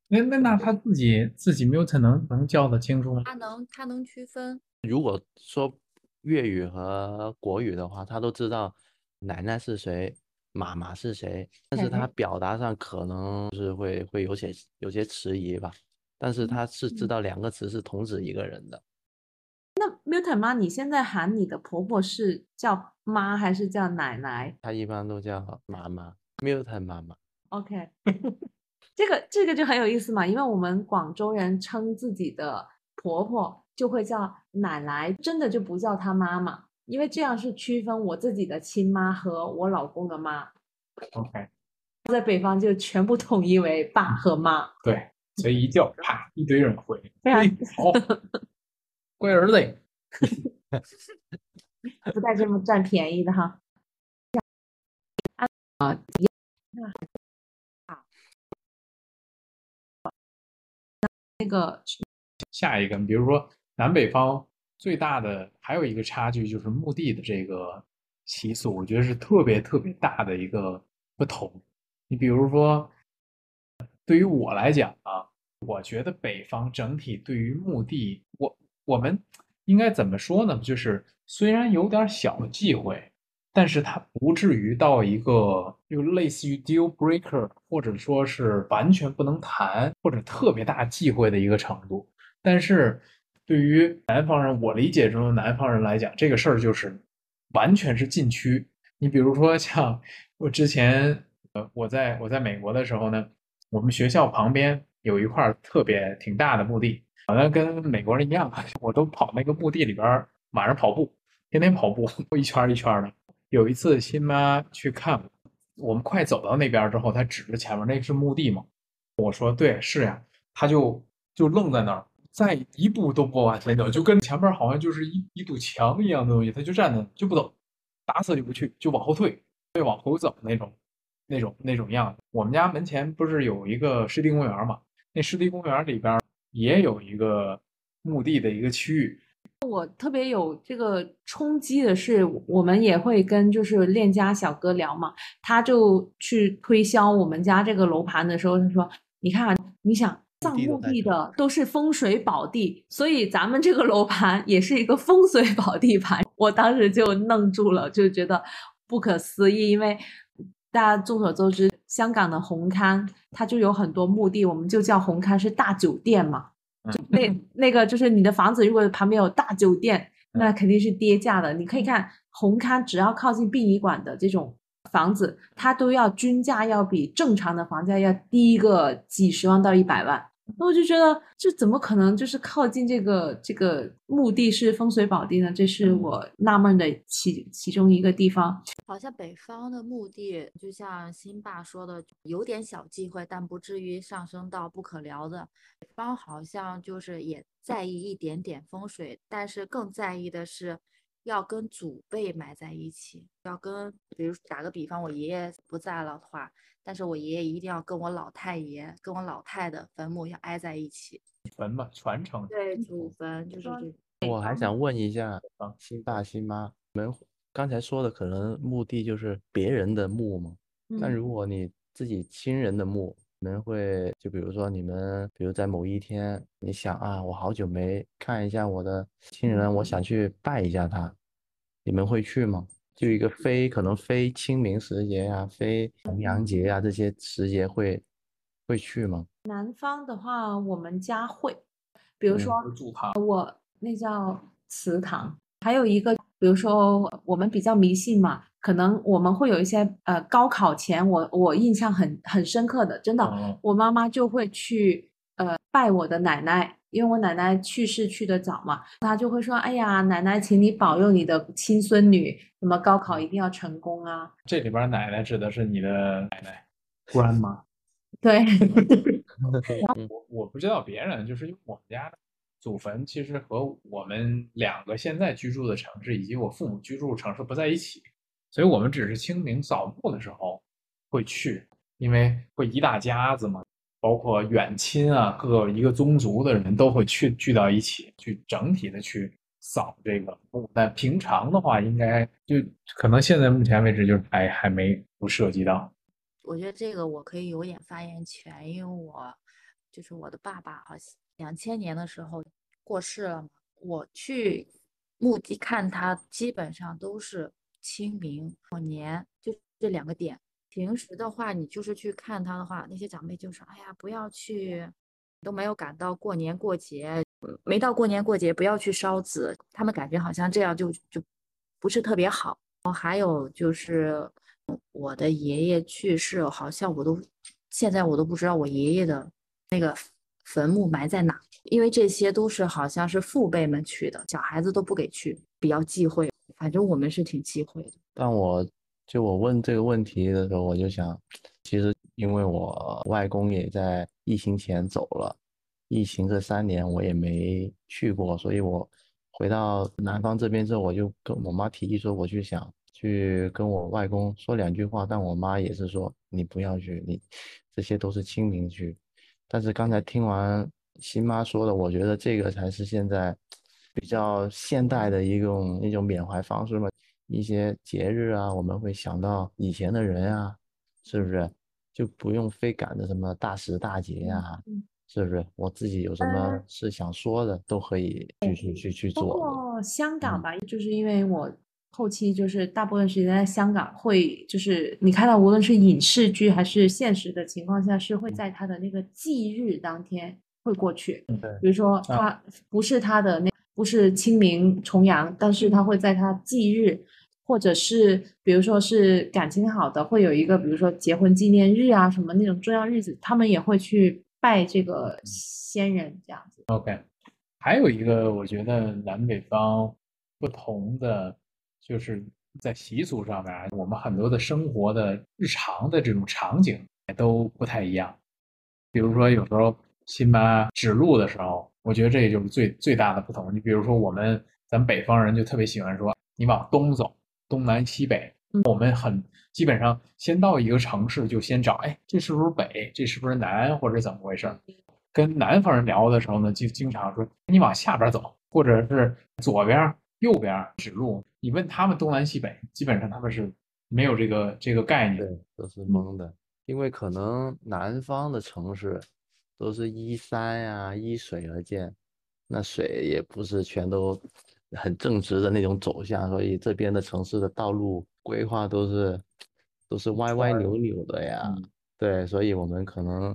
那那那他自己自己 Milton 能能叫得清楚吗？他能他能区分。如果说粤语和国语的话，他都知道奶奶是谁，妈妈是谁，但是他表达上可能是会会有些有些迟疑吧。但是他是知嗯道两个词是同指一个人的。那 Milton 妈，你现在喊你的婆婆是叫妈还是叫奶奶她一般都叫妈妈，Milton 妈妈。？OK，(laughs) 这个这个就很有意思嘛，因为我们广州人称自己的婆婆就会叫奶奶，真的就不叫她妈妈，因为这样是区分我自己的亲妈和我老公的妈。OK，(laughs) 在北方就全部统一为爸和妈，对，所以一叫，啪，一堆人回，非常哎好，乖儿子。(laughs) 不带这么占便宜的哈。啊，那个下一个，比如说南北方最大的还有一个差距就是墓地的这个习俗，我觉得是特别特别大的一个不同。你比如说，对于我来讲啊，我觉得北方整体对于墓地，我我们应该怎么说呢？就是虽然有点小忌讳，但是它不至于到一个就类似于 deal breaker，或者说是完全不能谈或者特别大忌讳的一个程度。但是对于南方人，我理解中的南方人来讲，这个事儿就是完全是禁区。你比如说像我之前，呃，我在我在美国的时候呢，我们学校旁边有一块特别挺大的墓地，好像跟美国人一样，(laughs) 我都跑那个墓地里边晚上跑步，天天跑步，(laughs) 一圈一圈的。有一次，新妈去看我们，快走到那边之后，她指着前面那是墓地吗？我说对，是呀。他就就愣在那儿，再一步都不往前走，就跟前面好像就是一一堵墙一样的东西，他就站那就不走，打死就不去，就往后退，对往后走那种那种那种样子。我们家门前不是有一个湿地公园嘛？那湿地公园里边也有一个墓地的一个区域。我特别有这个冲击的是，我们也会跟就是链家小哥聊嘛，他就去推销我们家这个楼盘的时候，他说：“你看，你想葬墓地的都是风水宝地，所以咱们这个楼盘也是一个风水宝地盘。(laughs) ”我当时就愣住了，就觉得不可思议，因为大家众所周知，香港的红磡它就有很多墓地，我们就叫红磡是大酒店嘛。那那个就是你的房子，如果旁边有大酒店，那肯定是跌价的。你可以看红磡，只要靠近殡仪馆的这种房子，它都要均价要比正常的房价要低个几十万到一百万。那我就觉得，这怎么可能？就是靠近这个这个墓地是风水宝地呢？这是我纳闷的其其中一个地方。好像北方的墓地，就像辛爸说的，有点小忌讳，但不至于上升到不可聊的。北方好像就是也在意一点点风水，但是更在意的是。要跟祖辈埋在一起，要跟，比如打个比方，我爷爷不在了的话，但是我爷爷一定要跟我老太爷、跟我老太的坟墓要挨在一起。坟嘛，传承。对，祖坟就是这。我还想问一下，新爸新妈，你们刚才说的可能墓地就是别人的墓吗？但如果你自己亲人的墓？你们会就比如说你们，比如在某一天，你想啊，我好久没看一下我的亲人，我想去拜一下他，你们会去吗？就一个非可能非清明时节呀，非重阳节呀这些时节会会去吗？南方的话，我们家会，比如说我那叫祠堂，还有一个。比如说，我们比较迷信嘛，可能我们会有一些呃，高考前我我印象很很深刻的，真的，我妈妈就会去呃拜我的奶奶，因为我奶奶去世去的早嘛，她就会说，哎呀，奶奶，请你保佑你的亲孙女，什么高考一定要成功啊。这里边奶奶指的是你的奶奶，官吗？(laughs) 对。(laughs) 我我不知道别人，就是我们家。祖坟其实和我们两个现在居住的城市以及我父母居住城市不在一起，所以我们只是清明扫墓的时候会去，因为会一大家子嘛，包括远亲啊，各一个宗族的人都会去聚到一起，去整体的去扫这个墓。但平常的话，应该就可能现在目前为止就是还还没不涉及到。我觉得这个我可以有点发言权，因为我就是我的爸爸好像。两千年的时候过世了嘛，我去墓地看他，基本上都是清明过年，就这两个点。平时的话，你就是去看他的话，那些长辈就说：“哎呀，不要去，都没有赶到过年过节，没到过年过节不要去烧纸。”他们感觉好像这样就就不是特别好。还有就是我的爷爷去世，好像我都现在我都不知道我爷爷的那个。坟墓埋在哪？因为这些都是好像是父辈们去的，小孩子都不给去，比较忌讳。反正我们是挺忌讳的。但我就我问这个问题的时候，我就想，其实因为我外公也在疫情前走了，疫情这三年我也没去过，所以我回到南方这边之后，我就跟我妈提议说，我去想去跟我外公说两句话，但我妈也是说你不要去，你这些都是清明去。但是刚才听完新妈说的，我觉得这个才是现在比较现代的一种一种缅怀方式嘛。一些节日啊，我们会想到以前的人啊，是不是？就不用非赶着什么大时大节呀，是不是？我自己有什么是想说的，都可以去去去去做。包括香港吧，就是因为我后期就是大部分时间在香港会，就是你看到无论是影视剧还是现实的情况下，是会在他的那个忌日当天会过去。比如说他不是他的那不是清明重阳，但是他会在他忌日，或者是比如说是感情好的，会有一个比如说结婚纪念日啊什么那种重要日子，他们也会去拜这个先人这样子。OK，还有一个我觉得南北方不同的，就是在习俗上面啊，我们很多的生活的日常的这种场景也都不太一样。比如说有时候新妈指路的时候，我觉得这也就是最最大的不同。你比如说我们咱北方人就特别喜欢说，你往东走，东南西北，嗯我们很基本上先到一个城市就先找，哎，这是不是北？这是不是南？或者怎么回事儿？跟南方人聊的时候呢，就经常说你往下边走，或者是左边、右边指路。你问他们东南西北，基本上他们是没有这个这个概念。对，都是懵的，因为可能南方的城市都是依山呀、依水而建，那水也不是全都很正直的那种走向，所以这边的城市的道路规划都是都是歪歪扭扭的呀。嗯对，所以我们可能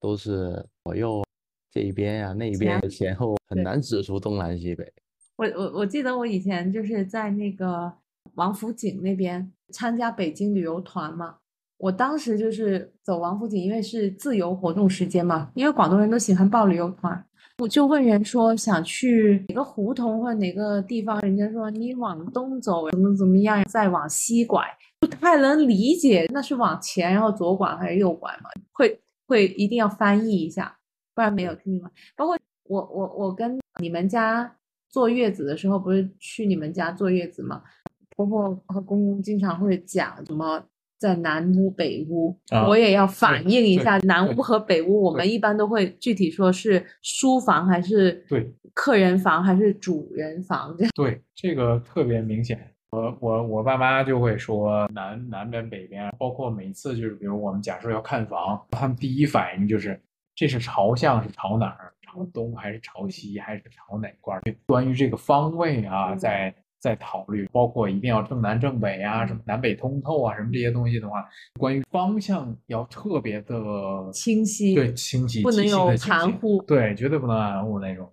都是左右这一边呀、那一边的前后，很难指出东南西北。我我我记得我以前就是在那个王府井那边参加北京旅游团嘛，我当时就是走王府井，因为是自由活动时间嘛，因为广东人都喜欢报旅游团，我就问人说想去哪个胡同或者哪个地方，人家说你往东走怎么怎么样，再往西拐，不太能理解那是往前然后左拐还是右拐嘛，会会一定要翻译一下，不然没有听明白。包括我我我跟你们家坐月子的时候，不是去你们家坐月子吗？婆婆和公公经常会讲什么在南屋北屋，啊我也要反映一下南屋和北屋，我们一般都会具体说是书房还是对客人房还是主人房这样。(laughs) 对，这个特别明显。我我我爸妈就会说南南边北边，包括每次就是比如我们假设要看房，他们第一反应就是这是朝向是朝哪儿？朝东还是朝西还是朝哪块儿？关于这个方位啊，嗯在在考虑，包括一定要正南正北啊，什么南北通透啊，什么这些东西的话，关于方向要特别的清晰对清晰，不能有含糊对，绝对不能含糊那种。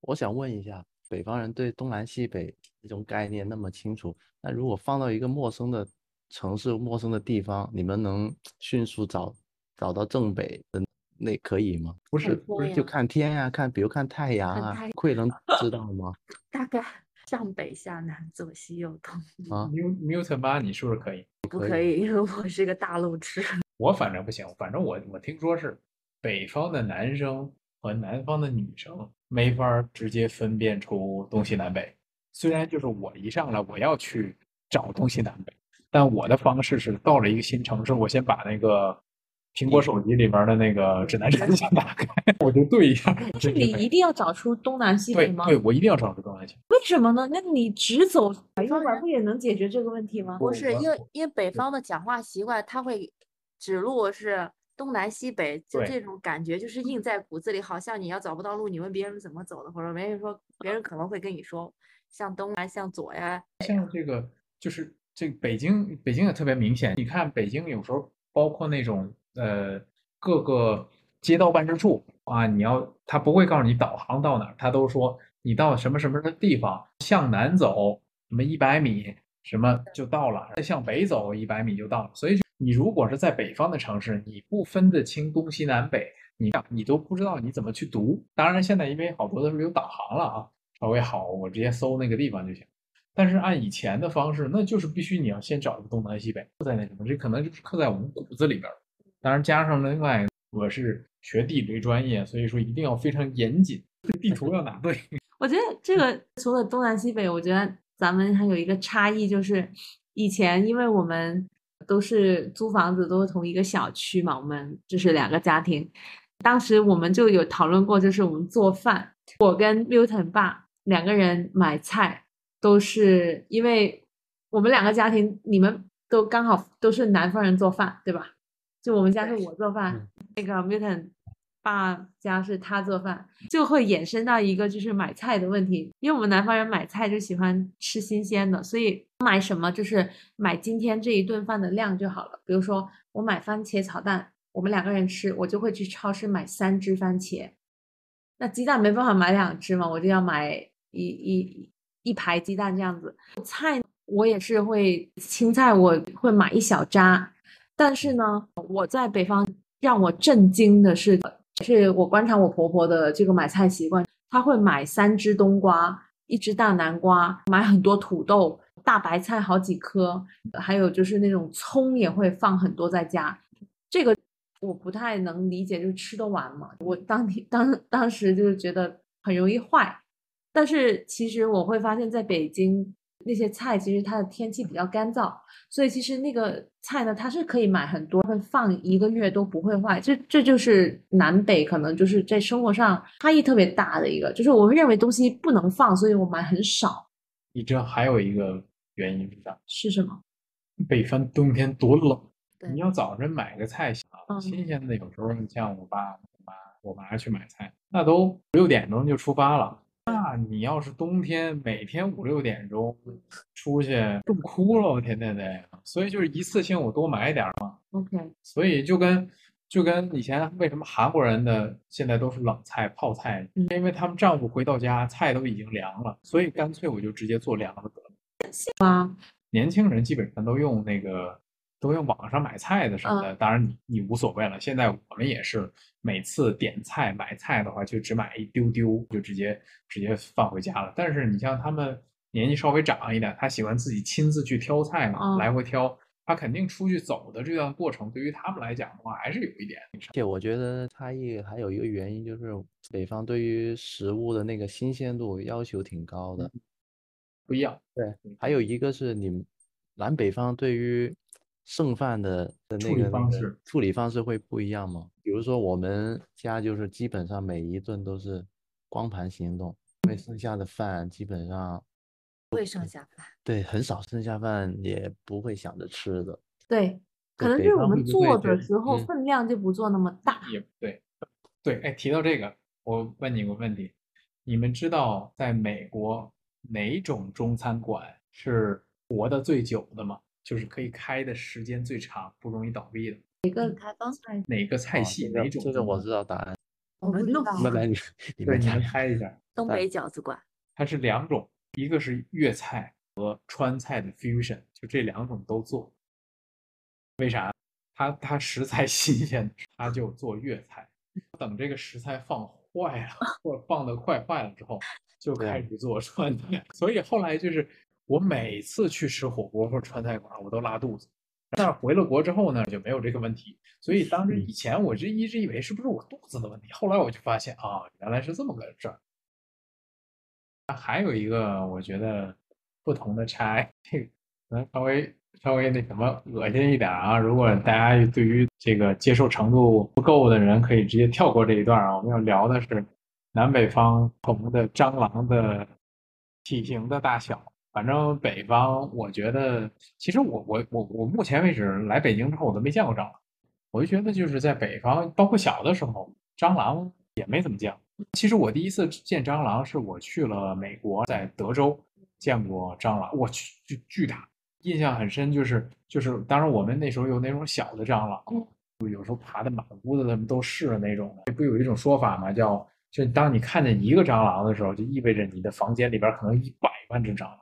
我想问一下，北方人对东南西北这种概念那么清楚，那如果放到一个陌生的城市、陌生的地方，你们能迅速找找到正北的那可以吗？不是不是就看天呀、看比如看太阳啊会能知道吗？(laughs) 大概上北下南左西右东，啊，New Newton 八，你是不是可以？不可以，因为我是个大路痴。(laughs) 我反正不行，反正我我听说是北方的男生和南方的女生没法儿直接分辨出东西南北。虽然就是我一上来我要去找东西南北，但我的方式是到了一个新城市，我先把那个苹果手机里边的那个指南针先打开，我就对一下。是你一定要找出东南西北吗？对，我一定要找出东南西北。为什么呢？那你直走右方人拐不也能解决这个问题吗？不是因为因为北方的讲话习惯，他会指路是东南西北，就这种感觉就是印在骨子里，好像你要找不到路，你问别人怎么走的，或者别人说别人可能会跟你说向东啊，向左呀，像这个就是这个北京，北京也特别明显。你看北京有时候包括那种呃各个街道办事处啊，你要他不会告诉你导航到哪，他都说你到什么什么的地方，向南走什么一百米，什么就到了；再向北走一百米就到了。所以你如果是在北方的城市，你不分得清东西南北，你你都不知道你怎么去读。当然现在因为好多都是有导航了啊，稍微好，我直接搜那个地方就行。但是按以前的方式，那就是必须你要先找一个东南西北，刻在那什么，这可能就是刻在我们骨子里边儿。当然加上另外，我是学地理专业，所以说一定要非常严谨，地图要拿对。(laughs) 我觉得这个除了东南西北，我觉得咱们还有一个差异，就是以前因为我们都是租房子，都是同一个小区嘛，我们就是两个家庭。当时我们就有讨论过，就是我们做饭，我跟 Milton 爸两个人买菜，都是因为我们两个家庭，你们都刚好都是南方人做饭，对吧？就我们家是我做饭，嗯那个 Milton 爸家是他做饭，就会衍生到一个就是买菜的问题。因为我们南方人买菜就喜欢吃新鲜的，所以买什么就是买今天这一顿饭的量就好了。比如说我买番茄炒蛋，我们两个人吃，我就会去超市买三只番茄。那鸡蛋没办法买两只嘛，我就要买一一一排鸡蛋这样子。菜我也是会青菜，我会买一小扎。但是呢，我在北方让我震惊的是，是我观察我婆婆的这个买菜习惯，她会买三只冬瓜，一只大南瓜，买很多土豆、大白菜好几颗，还有就是那种葱也会放很多在家。这个我不太能理解，就是吃得完吗？我当天当当时就是觉得很容易坏，但是其实我会发现，在北京。那些菜其实它的天气比较干燥，所以其实那个菜呢，它是可以买很多，会放一个月都不会坏。这这就是南北可能就是在生活上差异特别大的一个，就是我们认为东西不能放，所以我买很少。你知道还有一个原因是啥？是什么？北方冬天多冷，你要早晨买个菜啊，新鲜的，有时候你像我爸、我妈、我妈去买菜，那都六点钟就出发了。那你要是冬天每天五六点钟出去冻哭了，我天天得，所以就是一次性我多买点嘛。OK，所以就跟就跟以前为什么韩国人的现在都是冷菜泡菜，因为他们丈夫回到家菜都已经凉了，所以干脆我就直接做凉的得了。吗，年轻人基本上都用那个。都用网上买菜的什么的，当然你你无所谓了。现在我们也是每次点菜买菜的话，就只买一丢丢，就直接直接放回家了。但是你像他们年纪稍微长一点，他喜欢自己亲自去挑菜嘛，来回挑，他肯定出去走的这段过程，对于他们来讲的话，还是有一点。而且我觉得差异还有一个原因，就是北方对于食物的那个新鲜度要求挺高的，不一样。对，还有一个是你们南北方对于。剩饭的的那个方式处理方式会不一样吗？比如说我们家就是基本上每一顿都是光盘行动，因为剩下的饭基本上不会剩下饭，对，很少剩下饭，也不会想着吃的。对，可能就是我们做的时候分量就不做那么大。也对，对，哎，提到这个，我问你个问题，你们知道在美国哪种中餐馆是活得最久的吗？就是可以开的时间最长，不容易倒闭的。哪个开方菜？哪个菜系？哪种？这个我知道答案。我们弄。那来你，(laughs) 你们猜一下。(laughs) 东北饺子馆。它是两种，一个是粤菜和川菜的 fusion，就这两种都做。为啥？它它食材新鲜，它就做粤菜。等这个食材放坏了，(laughs) 或者放的快坏了之后，就开始做川菜。所以后来就是。我每次去吃火锅或者川菜馆，我都拉肚子。但是回了国之后呢，就没有这个问题。所以当时以前我就一直以为是不是我肚子的问题，后来我就发现啊，原来是这么个事儿。还有一个我觉得不同的差，这 (laughs) 个可能稍微稍微那什么恶心一点啊。如果大家对于这个接受程度不够的人，可以直接跳过这一段啊。我们要聊的是南北方不同的蟑螂的体型的大小。反正北方，我觉得其实我我我我目前为止来北京之后，我都没见过蟑螂。我就觉得就是在北方，包括小的时候，蟑螂也没怎么见。其实我第一次见蟑螂是我去了美国，在德州见过蟑螂，我去巨巨大，印象很深。就是就是，当然我们那时候有那种小的蟑螂，就有时候爬的满屋子他们都是那种的。不有一种说法吗？叫就当你看见一个蟑螂的时候，就意味着你的房间里边可能一百万只蟑螂。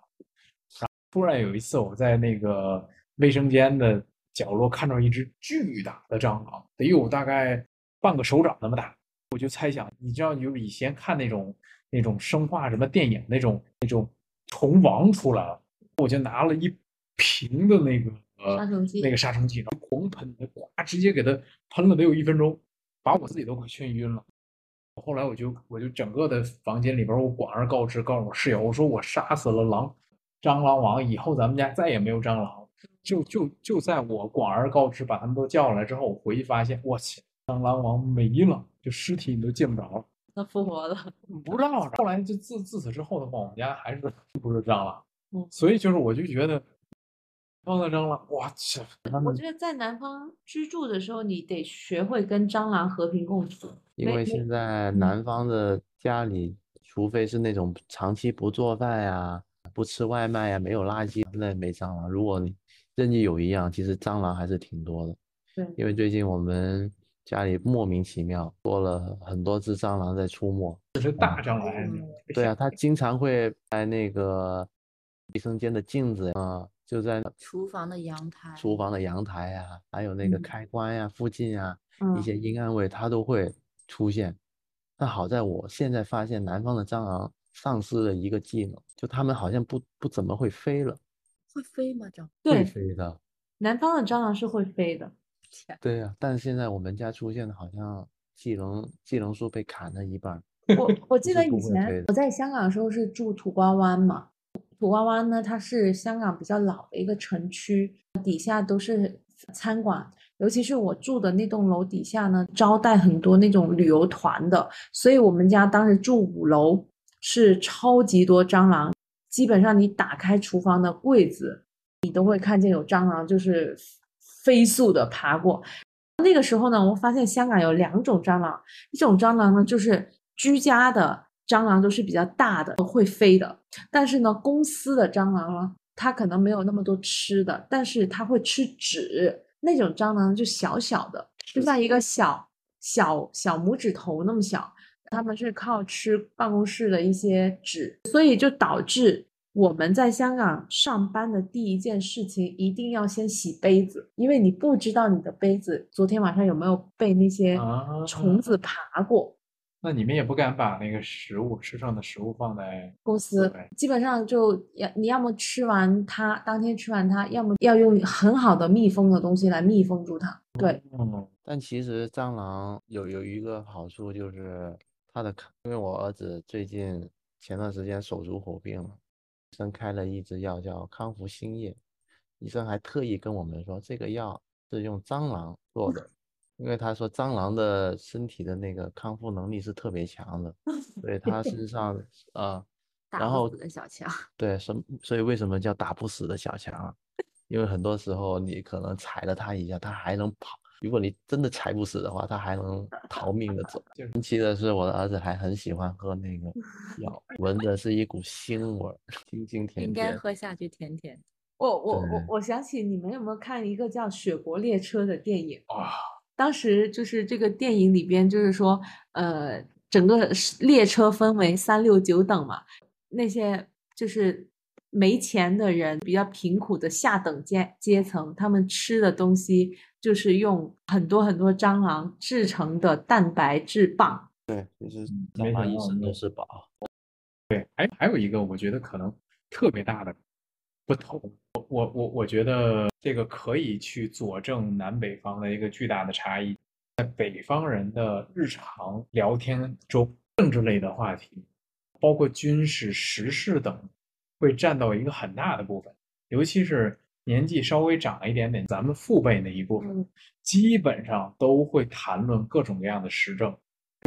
突然有一次，我在那个卫生间的角落看到一只巨大的蟑螂，得有大概半个手掌那么大。我就猜想，你知道，就以前看那种那种生化什么电影那种那种虫王出来了，我就拿了一瓶的那个杀虫剂，那个杀虫剂，然后狂喷，呱，直接给它喷了得有一分钟，把我自己都快熏晕了。后来我就我就整个的房间里边，我广而告之，告诉我室友，我说我杀死了狼。蟑螂王以后咱们家再也没有蟑螂，就就就在我广而告之把他们都叫来之后，我回去发现，我去，蟑螂王没了，就尸体你都见不着。了。那复活了？不知道。后来就自自此之后的话，我们家还是不是蟑螂。嗯。所以就是我就觉得，放的蟑螂，我去，我觉得在南方居住的时候，你得学会跟蟑螂和平共处。因为现在嗯南方的家里，除非是那种长期不做饭呀、不吃外卖呀、没有垃圾，那没蟑螂。如果你任意有一样，其实蟑螂还是挺多的。对因为最近我们家里莫名其妙多了很多只蟑螂在出没。这是大蟑螂还是嗯对啊，它经常会在那个卫生间的镜子啊，就在厨房的阳台，厨房的阳台呀、还有那个嗯开关呀、附近啊、一嗯些阴暗位，它都会出现。但好在我现在发现南方的蟑螂丧失了一个技能，就他们好像不不怎么会飞了，会飞吗？蟑会，飞的。南方的蟑螂是会飞的。对呀、但是现在我们家出现的好像技能技能树被砍了一半。我我记得以前我在香港的时候是住土瓜湾嘛，土瓜湾呢，它是香港比较老的一个城区，底下都是餐馆，尤其是我住的那栋楼底下呢，招待很多那种旅游团的，所以我们家当时住五楼，是超级多蟑螂，基本上你打开厨房的柜子，你都会看见有蟑螂，就是飞速的爬过。那个时候呢，我发现香港有两种蟑螂，一种蟑螂呢就是居家的蟑螂，都是比较大的，会飞的。但是呢，公司的蟑螂呢，它可能没有那么多吃的，但是它会吃纸。那种蟑螂就小小的，就像一个小小小拇指头那么小。它们是靠吃办公室的一些纸，所以就导致我们在香港上班的第一件事情一定要先洗杯子，因为你不知道你的杯子昨天晚上有没有被那些啊虫子爬过。那你们也不敢把那个食物吃剩的食物放在公司基本上就要你要么吃完它，当天吃完它，要么要用很好的密封的东西来密封住它。对，嗯但其实蟑螂有有一个好处就是它的抗，因为我儿子最近前段时间手足口病了，医生开了一支药叫康复新液，医生还特意跟我们说这个药是用蟑螂做的，因为他说蟑螂的身体的那个康复能力是特别强的，(laughs) 所以他身上啊、(laughs) 打然后不死的小强。(laughs) 对，什所以为什么叫打不死的小强啊？因为很多时候你可能踩了它一下，它还能跑。如果你真的踩不死的话，他还能 (laughs) 逃命的走。(laughs) 就是神奇的是，我的儿子还很喜欢喝那个 (laughs) 药，闻着是一股腥味儿，清清甜甜应该。喝下去甜甜。我我我我想起你们有没有看一个叫《雪国列车》的电影？哇，当时就是这个电影里边，就是说，呃，整个列车分为三六九等嘛，那些就是没钱的人，比较贫苦的下等阶阶层，他们吃的东西就是用很多很多蟑螂制成的蛋白质棒。对，就是嗯蟑螂一生都有是宝。对还还有一个我觉得可能特别大的不同，我我我我觉得这个可以去佐证南北方的一个巨大的差异。在北方人的日常聊天中，政治类的话题，包括军事、时事等，会占到一个很大的部分。尤其是年纪稍微长了一点点，咱们父辈那一部分，嗯基本上都会谈论各种各样的时政。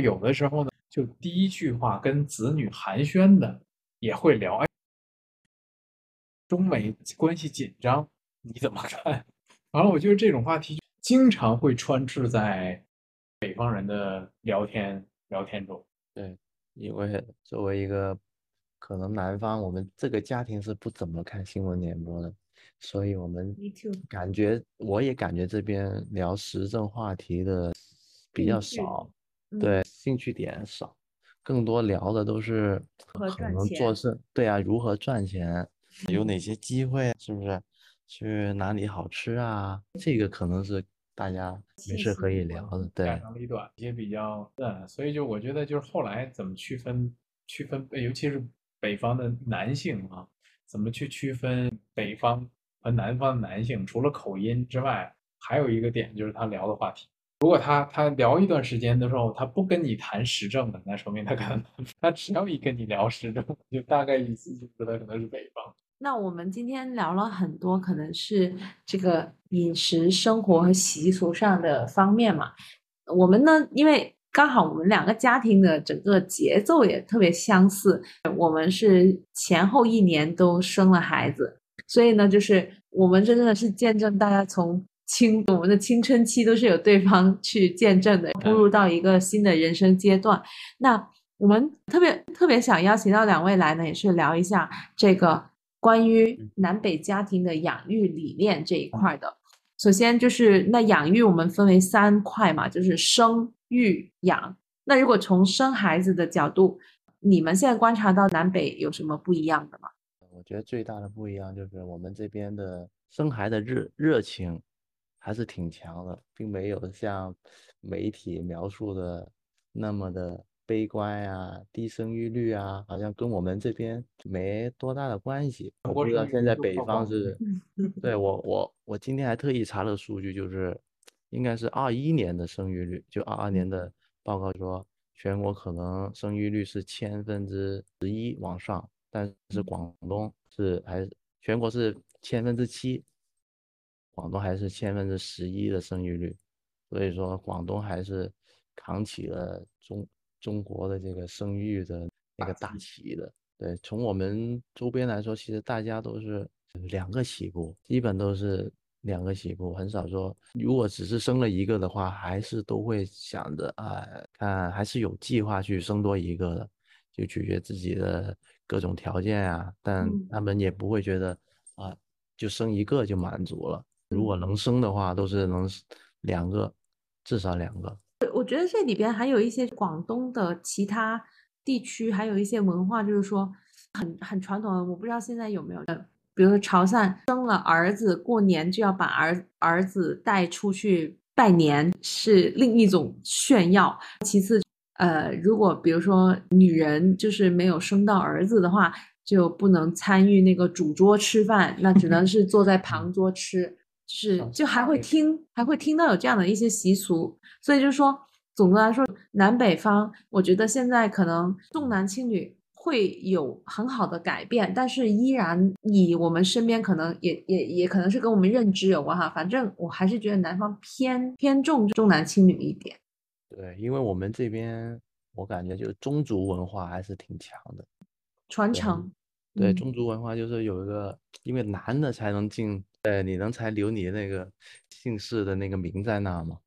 有的时候呢，就第一句话跟子女寒暄的也会聊，哎，中美关系紧张，你怎么看？完了，我觉得这种话题经常会穿刺在北方人的聊天聊天中。对，因为作为一个可能南方，我们这个家庭是不怎么看新闻联播的，所以我们感觉我也感觉这边聊时政话题的比较少，嗯对，兴趣点少，更多聊的都是可能做事，对啊，如何赚钱，有哪些机会，是不是？去哪里好吃啊？这个可能是大家没事可以聊的，对家。长里短一些比较嗯，所以就我觉得就是后来怎么区分区分，尤其是北方的男性啊，怎么去区分北方和南方的男性？除了口音之外，还有一个点就是他聊的话题。如果他他聊一段时间的时候，他不跟你谈时政的，那说明他可能 (laughs) 他只要一跟你聊时政，就大概意思就知道可能是北方。那我们今天聊了很多，可能是这个饮食、生活和习俗上的方面嘛。我们呢，因为刚好我们两个家庭的整个节奏也特别相似，我们是前后一年都生了孩子，所以呢，就是我们真正的是见证大家从青我们的青春期都是有对方去见证的，步入到一个新的人生阶段。那我们特别特别想邀请到两位来呢，也是聊一下这个关于南北家庭的养育理念这一块的。首先就是那养育我们分为三块嘛，就是生育养。那如果从生孩子的角度，你们现在观察到南北有什么不一样的吗？我觉得最大的不一样就是我们这边的生孩的热热情还是挺强的，并没有像媒体描述的那么的悲观呀、低生育率啊，好像跟我们这边没多大的关系。我不知道现在北方是，(laughs) 对我我我今天还特意查了数据，就是应该是二一年的生育率，就二二年的报告说。全国可能生育率是千分之十一往上，但是广东是还全国是千分之七，广东还是千分之十一的生育率，所以说广东还是扛起了中中国的这个生育的那个大旗的。对，从我们周边来说，其实大家都是两个起步，基本都是。两个起步很少说，如果只是生了一个的话，还是都会想着啊，看还是有计划去生多一个的，就取决自己的各种条件啊。但他们也不会觉得啊，就生一个就满足了。如果能生的话，都是能两个，至少两个。我觉得这里边还有一些广东的其他地区，还有一些文化，就是说很很传统的，我不知道现在有没有。比如说潮汕生了儿子，过年就要把儿儿子带出去拜年，是另一种炫耀。其次，呃，如果比如说女人就是没有生到儿子的话，就不能参与那个主桌吃饭，那只能是坐在旁桌吃，就是就还会听还会听到有这样的一些习俗。所以就是说，总的来说，南北方，我觉得现在可能重男轻女。会有很好的改变，但是依然以我们身边可能也也也可能是跟我们认知有关哈。反正我还是觉得南方偏偏重重男轻女一点。对，因为我们这边我感觉就是宗族文化还是挺强的，传承。对，宗族文化就是有一个，因为男的才能进，对，你能才留你那个姓氏的那个名在那嘛。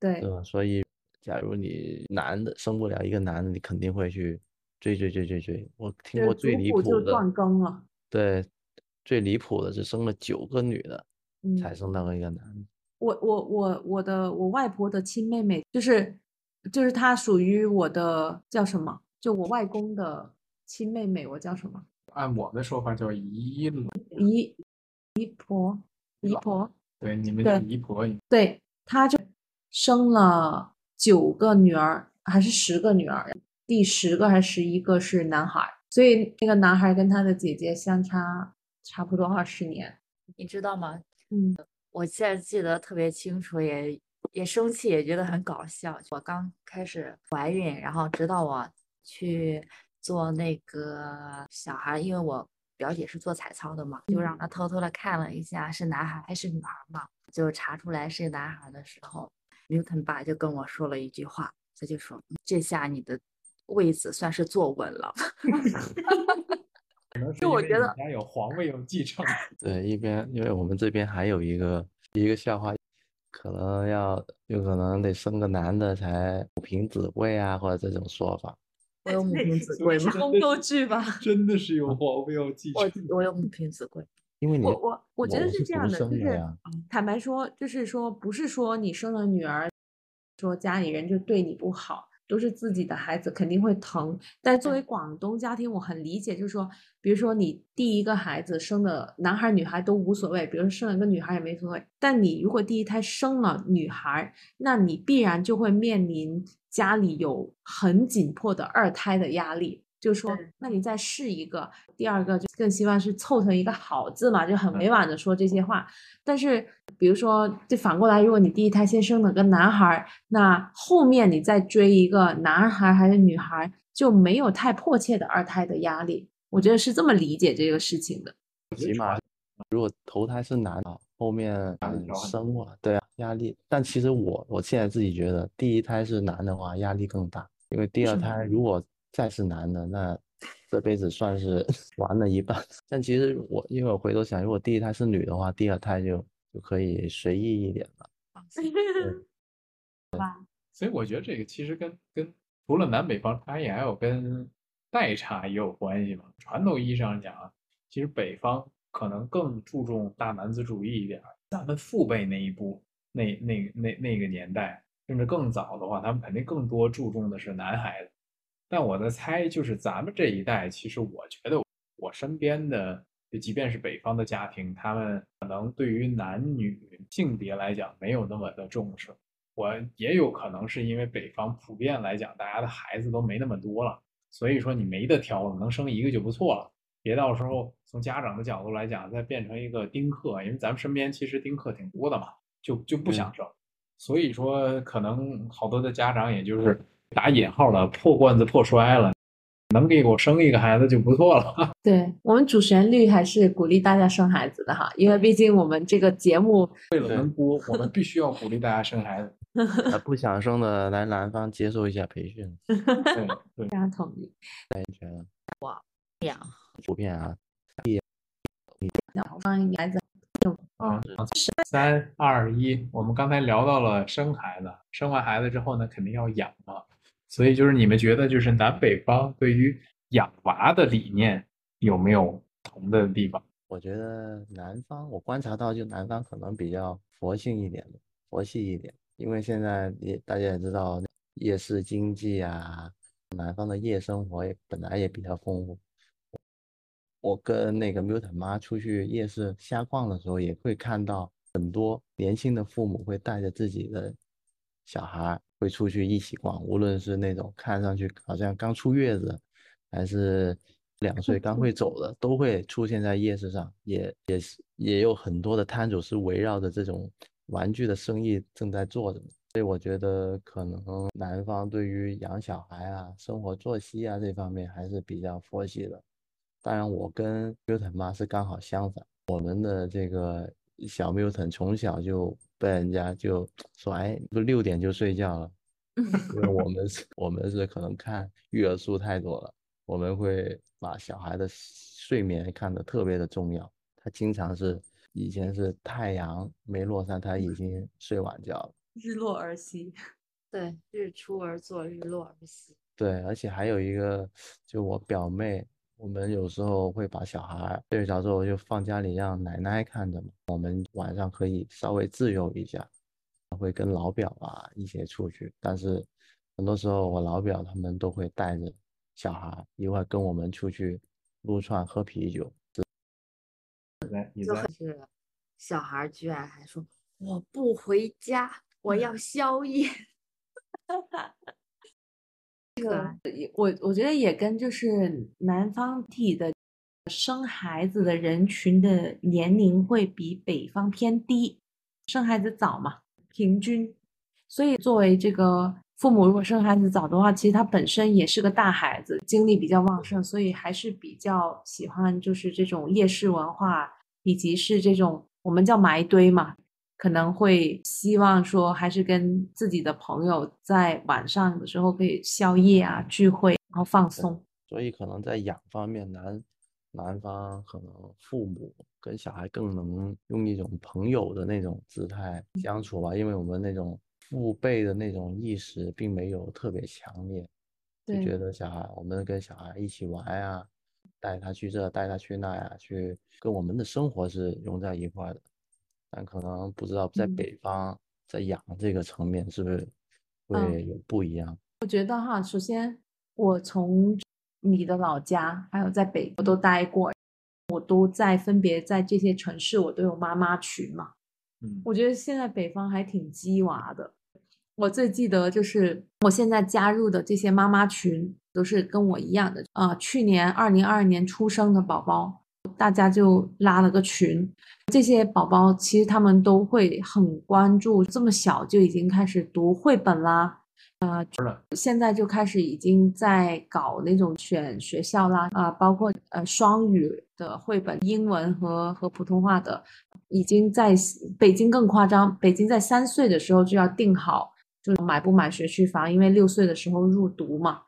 对。吧？所以，假如你男的生不了一个男的，你肯定会去。追追追追追！我听过最离谱的，断更了。对，最离谱的是生了九个女的，才生到了一个男的。我我我我的我外婆的亲妹妹，就是就是她属于我的叫什么？就我外公的亲妹妹，我叫什么？按我的说法叫姨姨姨婆姨婆。对，你们叫姨婆。对，她就生了九个女儿，还是十个女儿？第十个还是十一个是男孩，所以那个男孩跟他的姐姐相差差不多二十年，你知道吗？嗯，我现在记得特别清楚，也也生气，也觉得很搞笑。我刚开始怀孕，然后直到我去做那个小孩，因为我表姐是做彩超的嘛，就让她偷偷的看了一下是男孩还是女孩嘛，就查出来是男孩的时候，Newton 爸就跟我说了一句话，他就说：“这下你的。”位子算是坐稳了，就我觉得家有皇位有继承。(laughs) 对，一边因为我们这边还有一个一个笑话，可能要有可能得生个男的才母凭子贵啊，或者这种说法。(laughs) 我有母凭子贵吗？宫斗剧吧。真的是有皇位要继承。我我有母凭子贵，因为你我我我觉得是这样的，就是坦白说，就是说不是说你生了女儿，说家里人就对你不好。都是自己的孩子，肯定会疼。但作为广东家庭，我很理解，就是说，比如说你第一个孩子生的男孩女孩都无所谓，比如说生了个女孩也没所谓。但你如果第一胎生了女孩，那你必然就会面临家里有很紧迫的二胎的压力。就说，那你再试一个，第二个就更希望是凑成一个好字嘛，就很委婉的说这些话。但是，比如说，就反过来，如果你第一胎先生了个男孩，那后面你再追一个男孩还是女孩，就没有太迫切的二胎的压力。我觉得是这么理解这个事情的。起码，如果头胎是男的，后面生了，对啊，压力。但其实我我现在自己觉得，第一胎是男的话，压力更大，因为第二胎如果再是男的，那这辈子算是 (laughs) 玩了一半。(laughs) 但其实我因为我回头想，如果第一胎是女的话，第二胎就就可以随意一点了。(laughs) 所以我觉得这个其实跟跟除了南北方差异，还有跟代差也有关系嘛。传统意义上讲啊，其实北方可能更注重大男子主义一点。咱们父辈那一步，那那那那个年代，甚至更早的话，他们肯定更多注重的是男孩子。但我在猜，就是咱们这一代，其实我觉得我身边的，就即便是北方的家庭，他们可能对于男女性别来讲没有那么的重视。我也有可能是因为北方普遍来讲，大家的孩子都没那么多了，所以说你没得挑了，能生一个就不错了，别到时候从家长的角度来讲，再变成一个丁克，因为咱们身边其实丁克挺多的嘛，就就不想生，所以说可能好多的家长也就是打引号了破罐子破摔了。能给我生一个孩子就不错了。(laughs) 对我们主旋律还是鼓励大家生孩子的哈，因为毕竟我们这个节目为了能播，我们必须要鼓励大家生孩子。(laughs) 不想生的来南方接受一下培训。对对，非常同意。安全。哇，养普遍啊。南方孩子。啊，三二一，我们刚才聊到了生孩子，生完孩子之后呢，肯定要养嘛。所以就是你们觉得，就是南北方对于养娃的理念有没有同的地方？我觉得南方，我观察到就南方可能比较佛性一点，佛系一点。因为现在也大家也知道，夜市经济啊，南方的夜生活也本来也比较丰富。我跟那个 Milton 妈出去夜市瞎逛的时候，也会看到很多年轻的父母会带着自己的小孩。会出去一起逛，无论是那种看上去好像刚出月子，还是两岁刚会走的，都会出现在夜市上。也也是也有很多的摊主是围绕着这种玩具的生意正在做的。所以我觉得可能南方对于养小孩啊、生活作息啊这方面还是比较佛系的。当然，我跟 Milton 妈是刚好相反，我们的这个小 Milton 从小就。被人家就说，哎，不六点就睡觉了，(laughs) 因为我们是，我们是可能看育儿书太多了，我们会把小孩的睡眠看得特别的重要。他经常是以前是太阳没落山，他已经睡晚觉了。日落而息，对，日出而作，日落而息。对，而且还有一个，就我表妹。我们有时候会把小孩睡着之后就放家里让奶奶看着嘛，我们晚上可以稍微自由一下，会跟老表啊一起出去，但是很多时候我老表他们都会带着小孩一块跟我们出去撸串喝啤酒。就是小孩居然还说我不回家，我要宵夜。(laughs) 这个我我觉得也跟就是南方地的生孩子的人群的年龄会比北方偏低，生孩子早嘛，平均，所以作为这个父母，如果生孩子早的话，其实他本身也是个大孩子，精力比较旺盛，所以还是比较喜欢就是这种夜市文化，以及是这种我们叫埋堆嘛。可能会希望说，还是跟自己的朋友在晚上的时候可以宵夜啊、聚会，然后放松。所以可能在养方面，男男方可能父母跟小孩更能用一种朋友的那种姿态相处吧，因为我们那种父辈的那种意识并没有特别强烈，就觉得小孩我们跟小孩一起玩呀，带他去这，带他去那呀，去跟我们的生活是融在一块的。但可能不知道在北方在养这个层面是不是会有不一样？我觉得哈，首先我从你的老家还有在北我都待过，我都在分别在这些城市，我都有妈妈群嘛。嗯，我觉得现在北方还挺鸡娃的。我最记得就是我现在加入的这些妈妈群都是跟我一样的啊，去年二零二二年出生的宝宝。大家就拉了个群，这些宝宝其实他们都会很关注，这么小就已经开始读绘本啦，啊，现在就开始已经在搞那种选学校啦，啊，包括呃双语的绘本，英文和和普通话的，已经在北京更夸张，北京在三岁的时候就要定好，就买不买学区房，因为六岁的时候入读嘛。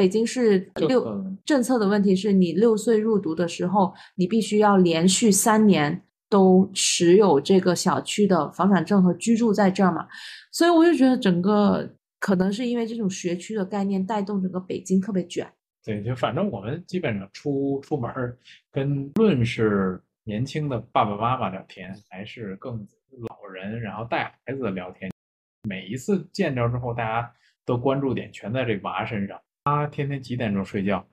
北京市六政策的问题是你六岁入读的时候，你必须要连续三年都持有这个小区的房产证和居住在这儿嘛，所以我就觉得整个可能是因为这种学区的概念带动整个北京特别卷。对，就反正我们基本上出出门儿，跟论是年轻的爸爸妈妈聊天，还是更老人然后带孩子的聊天，每一次见着之后，大家的关注点全在这娃身上。他天天几点钟睡觉？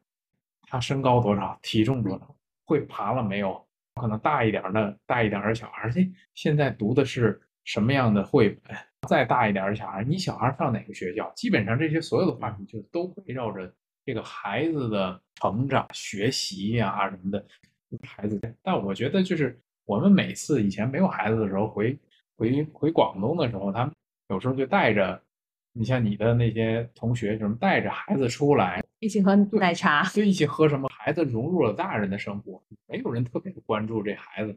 他身高多少？体重多少？会爬了没有？可能大一点的大一点的小孩儿，哎，现在读的是什么样的绘本？再大一点的小孩，你小孩上哪个学校？基本上这些所有的话题就都围绕着这个孩子的成长、学习呀、什么的。孩子，但我觉得就是我们每次以前没有孩子的时候，回回回广东的时候，他们有时候就带着，你像你的那些同学什么，带着孩子出来，一起喝奶茶，就一起喝什么，孩子融入了大人的生活，没有人特别关注这孩子，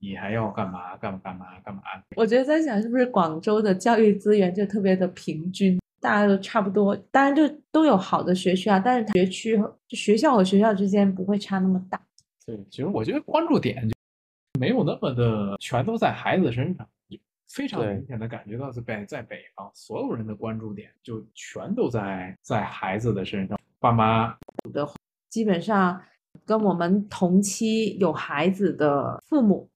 你还要干嘛干嘛干嘛干嘛？我觉得在想，是不是广州的教育资源就特别的平均，大家都差不多，当然就都有好的学区啊，但是学区和就学校和学校之间不会差那么大。对，其实我觉得关注点就没有那么的全都在孩子身上，非常明显的感觉到在北在北方，所有人的关注点就全都在在孩子的身上，爸妈。的基本上跟我们同期有孩子的父母，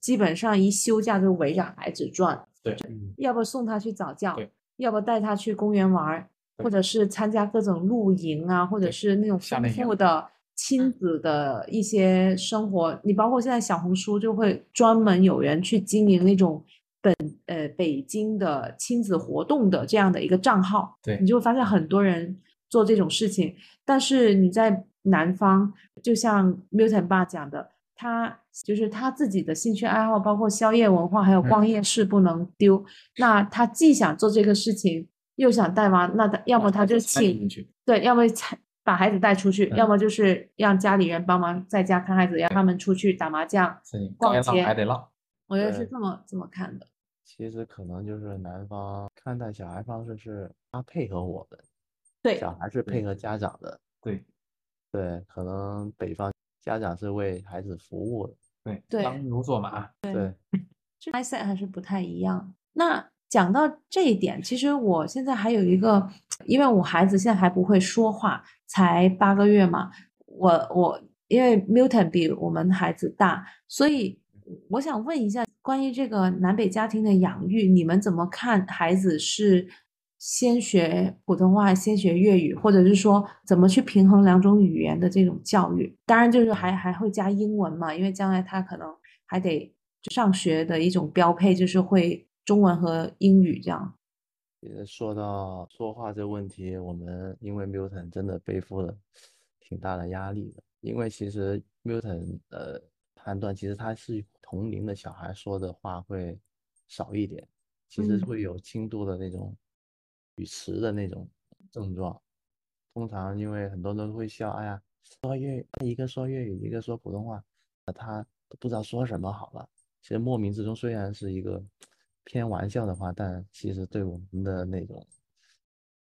基本上一休假就围着孩子转，对，要不送他去早教对，要不带他去公园玩儿，或者是参加各种露营啊，或者是那种丰富。的亲子的一些生活。你包括现在小红书就会专门有人去经营那种本呃北京的亲子活动的这样的一个账号，对你就会发现很多人做这种事情。但是你在南方，就像 Milton 爸讲的，他就是他自己的兴趣爱好，包括宵夜文化，还有逛嗯夜市不能丢。那他既想做这个事情，又想带娃，那他要么他就请对，要么参把孩子带出去，要嗯么就是让家里人帮忙在家看孩子，让他们出去打麻将。逛街还得浪。我觉得是这么这么看的。其实可能就是男方看待小孩方式是他配合我们，对，小孩是配合家长的。对对，可能北方家长是为孩子服务的。对对当牛做马，对，(laughs) 这 mindset 还是不太一样。那讲到这一点，其实我现在还有一个，因为我孩子现在还不会说话，才八个月嘛，我我因为 Milton 比我们孩子大，所以我想问一下，关于这个南北家庭的养育，你们怎么看？孩子是先学普通话，先学粤语，或者是说怎么去平衡两种语言的这种教育？当然，就是还还会加英文嘛，因为将来他可能还得上学的一种标配就是会中文和英语这样。呃说到说话这问题，我们因为 Milton 真的背负了挺大的压力的，因为其实 Milton 呃判断，其实他是同龄的小孩说的话会少一点，其实嗯会有轻度的那种语迟的那种症状。通常因为很多人会笑，哎呀，说粤语，一个说粤语，一个说普通话，呃他都不知道说什么好了。其实莫名之中虽然是一个偏玩笑的话，但其实对我们的那种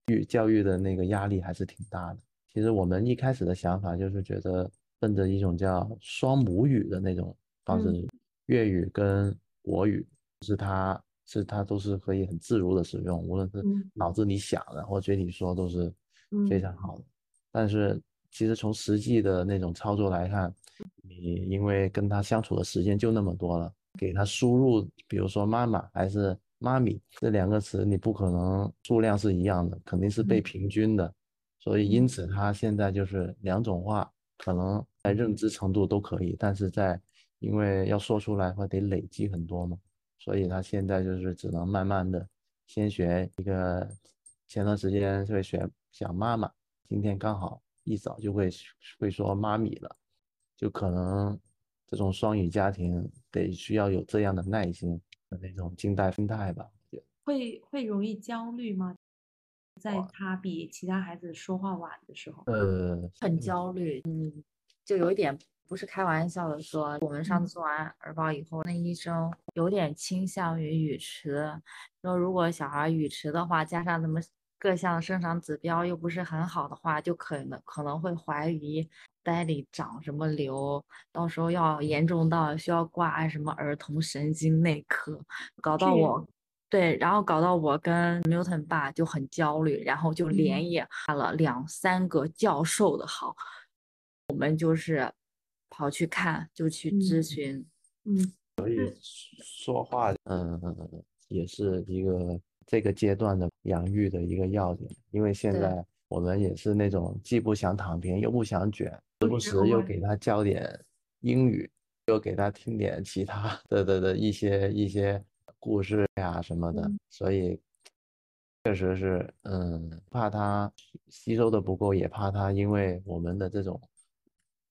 育教育的那个压力还是挺大的。其实我们一开始的想法就是觉得奔着一种叫双母语的那种方式，嗯。粤语跟国语是它是它都是可以很自如的使用，无论是嗯。脑子里想的或嘴里说都是非嗯。常好的。但是其实从实际的那种操作来看，你因为跟他相处的时间就那么多了，给他输入，比如说妈妈还是妈咪这两个词，你不可能数量是一样的，肯定是被嗯。平均的。所以因此他现在就是两种话，可能在认知程度都可以，但是在因为要说出来的话得累积很多嘛，所以他现在就是只能慢慢的先学一个，前段时间会学讲妈妈，今天刚好一早就会会说妈咪了，就可能这种双语家庭得需要有这样的耐心的那种静待心态吧，会会容易焦虑吗？在他比其他孩子说话晚的时候，呃，很焦虑，嗯，就有一点不是开玩笑的说，我们上次做完儿保以后，那医生有点倾向于语迟，说如果小孩语迟的话，加上咱们各项生长指标又不是很好的话，就可能可能会怀疑呆里长什么瘤，到时候要严重到需要挂什么儿童神经内科，搞到我。对，然后搞到我跟 Milton 爸就很焦虑，然后就连夜看了两三个教授的号，我们就是跑去看，就去咨询。嗯，所以说话，嗯，也是一个这个阶段的养育的一个要点，因为现在我们也是那种既不想躺平，又不想卷，时不时又给他教点英语，又给他听点其他的的的一些一些。故事呀什么的，所以确实是，嗯，怕他吸收的不够，也怕他因为我们的这种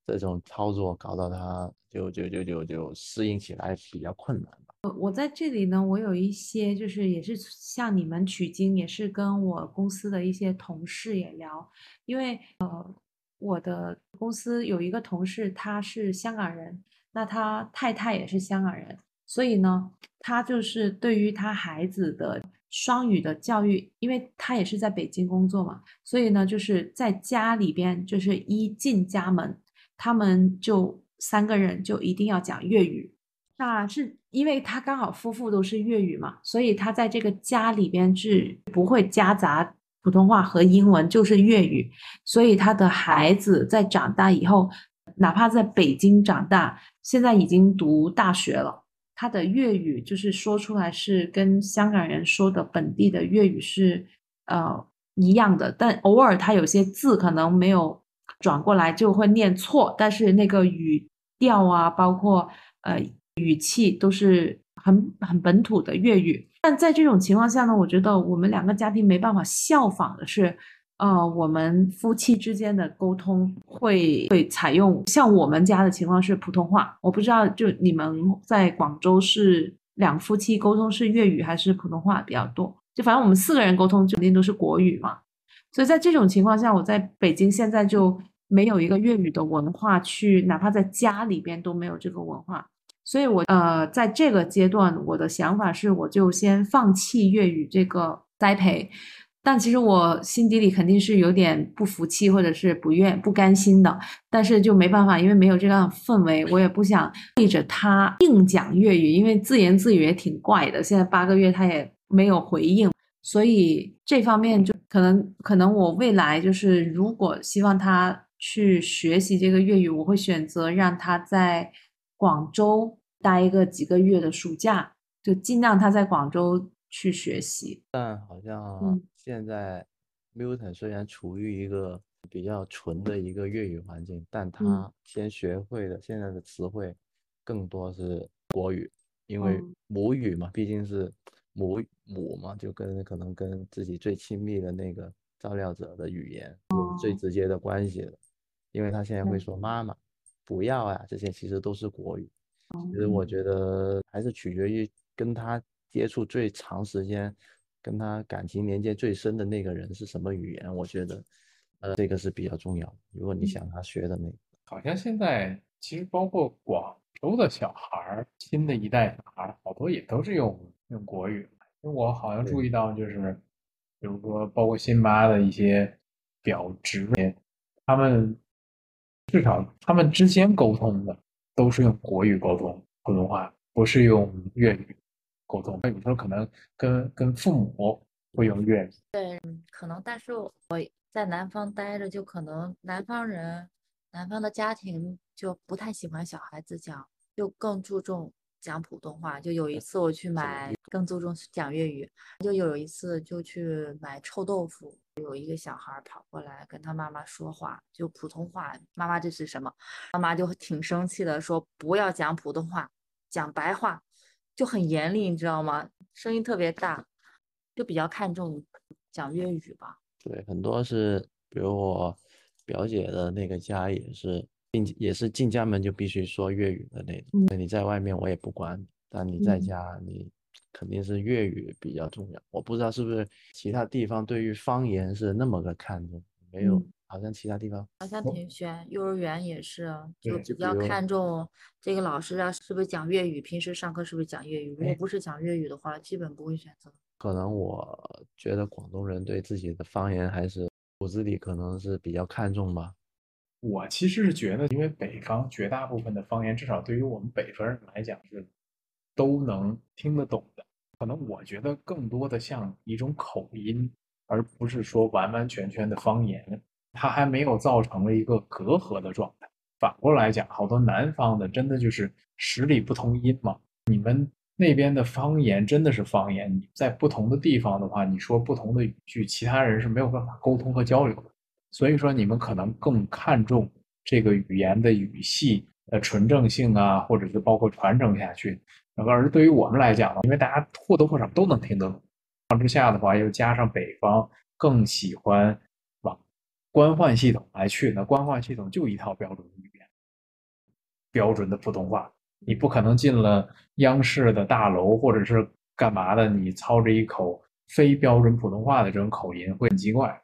这种操作搞到他就就就就就适应起来比较困难吧。我我在这里呢，我有一些就是也是向你们取经，也是跟我公司的一些同事也聊，因为呃，我的公司有一个同事他是香港人，那他太太也是香港人。所以呢，他就是对于他孩子的双语的教育，因为他也是在北京工作嘛，所以呢，就是在家里边，就是一进家门，他们就三个人就一定要讲粤语。那是因为他刚好夫妇都是粤语嘛，所以他在这个家里边是不会夹杂普通话和英文，就是粤语。所以他的孩子在长大以后，哪怕在北京长大，现在已经读大学了。他的粤语就是说出来是跟香港人说的本地的粤语是呃一样的，但偶尔他有些字可能没有转过来就会念错，但是那个语调啊，包括呃语气都是很很本土的粤语。但在这种情况下呢，我觉得我们两个家庭没办法效仿的是。呃，我们夫妻之间的沟通会会采用像我们家的情况是普通话，我不知道就你们在广州是两夫妻沟通是粤语还是普通话比较多？就反正我们四个人沟通肯定都是国语嘛。所以在这种情况下，我在北京现在就没有一个粤语的文化去，哪怕在家里边都没有这个文化。所以我呃在这个阶段，我的想法是我就先放弃粤语这个栽培。但其实我心底里肯定是有点不服气，或者是不愿不甘心的。但是就没办法，因为没有这样氛围，我也不想对着他硬讲粤语，因为自言自语也挺怪的。现在八个月他也没有回应，所以这方面就可能可能我未来就是如果希望他去学习这个粤语，我会选择让他在广州待一个几个月的暑假，就尽量他在广州。去学习，但好像现在 Milton 虽然处于一个比较纯的一个粤语环境，但他先学会的现在的词汇更多是国语，因为母语嘛，毕竟是母母嘛，就跟可能跟自己最亲密的那个照料者的语言有最直接的关系的，因为他现在会说妈妈不要啊，这些其实都是国语。其实我觉。得还是取决于跟他。接触最长时间，跟他感情连接最深的那个人是什么语言？我觉得，呃，这个是比较重要的。如果你想他学的那个，好像现在其实包括广州的小孩儿，新的一代小孩儿，好多也都是用用国语。因为我好像注意到，就是比如说，包括新巴的一些表侄，他们至少他们之间沟通的都是用国语沟通，普通话不是用粤语。沟通，有时候可能跟跟父母会有粤语。对，可能，但是我在南方待着，就可能南方人、南方的家庭就不太喜欢小孩子讲，就更注重讲普通话。就有一次我去买，更注重讲粤语。就有一次就去买臭豆腐，有一个小孩跑过来跟他妈妈说话，就普通话。妈妈这是什么？妈妈就挺生气的，说不要讲普通话，讲白话。就很严厉，你知道吗？声音特别大，就比较看重讲粤语吧。对，很多是，比如我表姐的那个家也是进，也是进家门就必须说粤语的那种。你在外面我也不管，但你在家你肯定是粤语比较重要。我不知道是不是其他地方对于方言是那么个看重，没有。好像其他地方好像挺悬，幼儿园也是，就比较看重这个老师啊，是不是讲粤语？平时上课是不是讲粤语？如果不是讲粤语的话，基本不会选择。可能我觉得广东人对自己的方言还是骨子里可能是比较看重吧。我其实是觉得，因为北方绝大部分的方言，至少对于我们北方人来讲是都能听得懂的。可能我觉得更多的像一种口音，而不是说完完全全的方言。它还没有造成了一个隔阂的状态。反过来讲，好多南方的真的就是十里不同音嘛。你们那边的方言真的是方言，你在不同的地方的话，你说不同的语句，其他人是没有办法沟通和交流的。所以说，你们可能更看重这个语言的语系的纯正性啊，或者是包括传承下去。而对于我们来讲呢，因为大家或多或少都能听得懂，之下的话又加上北方更喜欢。官宦系统来去，那官宦系统就一套标准语言，标准的普通话，你不可能进了央视的大楼或者是干嘛的，你操着一口非标准普通话的这种口音会很奇怪。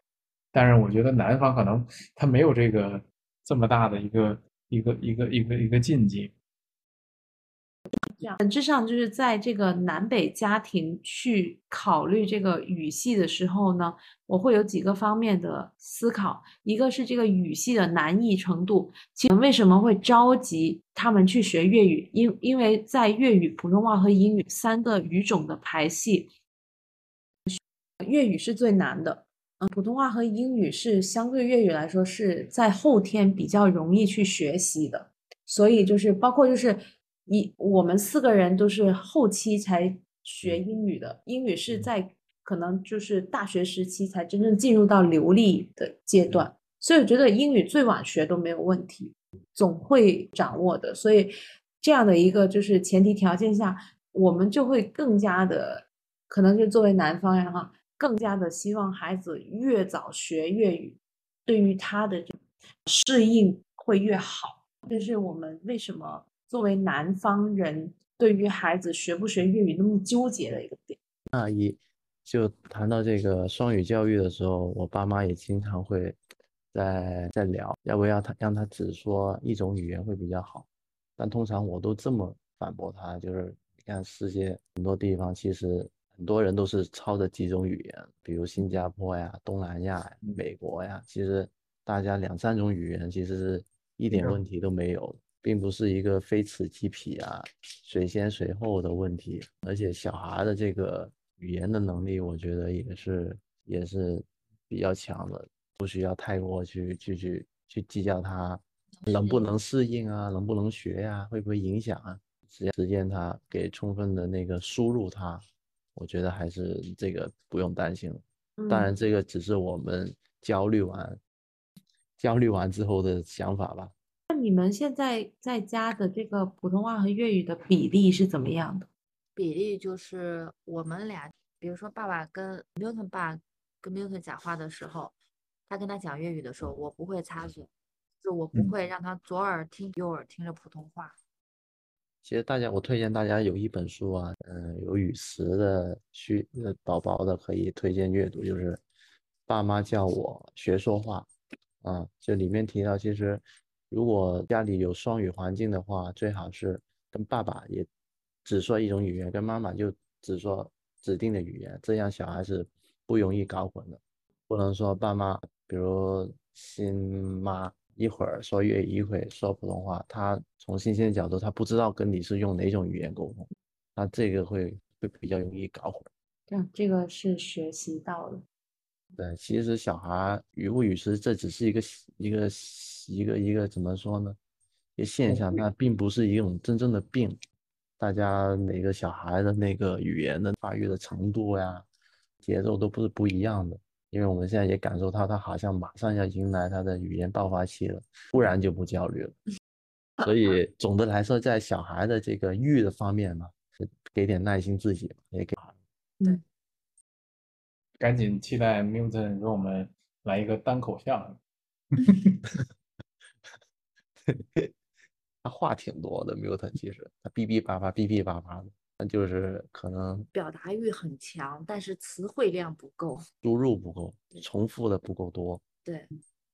但是我觉得南方可能他没有这个这么大的一个一个一个一个一个禁忌。本质上就是在这个南北家庭去考虑这个语系的时候呢，我会有几个方面的思考。一个是这个语系的难易程度，其为什么会着急他们去学粤语？因因为在粤语、普通话和英语三个语种的排系，粤语是最难的。嗯，普通话和英语是相对粤语来说是在后天比较容易去学习的，所以就是包括就是。一我们四个人都是后期才学英语的，英语是在可能就是大学时期才真正进入到流利的阶段，所以我觉得英语最晚学都没有问题，总会掌握的。所以这样的一个就是前提条件下，我们就会更加的可能就作为南方人哈，更加的希望孩子越早学粤语，对于他的适应会越好。这是我们为什么。作为南方人，对于孩子学不学粤语那么纠结的一个点。那一就谈到这个双语教育的时候，我爸妈也经常会在在聊，要不要他让他只说一种语言会比较好。但通常我都这么反驳他，就是你看世界很多地方，其实很多人都是操着几种语言，比如新加坡呀、东南亚、美国呀，其实大家两三种语言其实是一点问题都没有。并不是一个非此即彼啊，谁先谁后的问题，而且小孩的这个语言的能力，我觉得也是也是比较强的，不需要太过去去去去计较他能不能适应啊，能不能学呀，会不会影响啊？只要时间他给充分的那个输入他，我觉得还是这个不用担心了。当然，这个只是我们焦虑完焦虑完之后的想法吧。那你们现在在家的这个普通话和粤语的比例是怎么样的？比例就是我们俩，比如说爸爸跟 Milton 爸跟 Milton 讲话的时候，他跟他讲粤语的时候，我不会插嘴，就我不会让他左耳听右耳听着普通话。其实大家，我推荐大家有一本书啊，嗯，有语词的需呃宝宝的可以推荐阅读，就是《爸妈叫我学说话》啊，这里面提到其实。如果家里有双语环境的话，最好是跟爸爸也只说一种语言，跟妈妈就只说指定的语言，这样小孩是不容易搞混的。不能说爸妈，比如新妈一会儿说粤语，一会儿说普通话，他从新鲜的角度，他不知道跟你是用哪种语言沟通，那这个会会比较容易搞混。嗯，这个是学习到了。对，其实小孩语不语迟，这只是一个一个一个一个怎么说呢？一个现象，它并不是一种真正的病。大家每个小孩的那个语言的发育的程度呀，节奏都不是不一样的。因为我们现在也感受到，他好像马上要迎来他的语言爆发期了，突然就不焦虑了。所以 (laughs) 总的来说，在小孩的这个育的方面嘛，给点耐心自己，也给。对。赶紧期待 Milton 给我们来一个单口相声。他话挺多的，Milton 其实他哔哔叭叭、哔哔叭叭的，那就是可能表达欲很强，但是词汇量不够，输入不够，重复的不够多。对，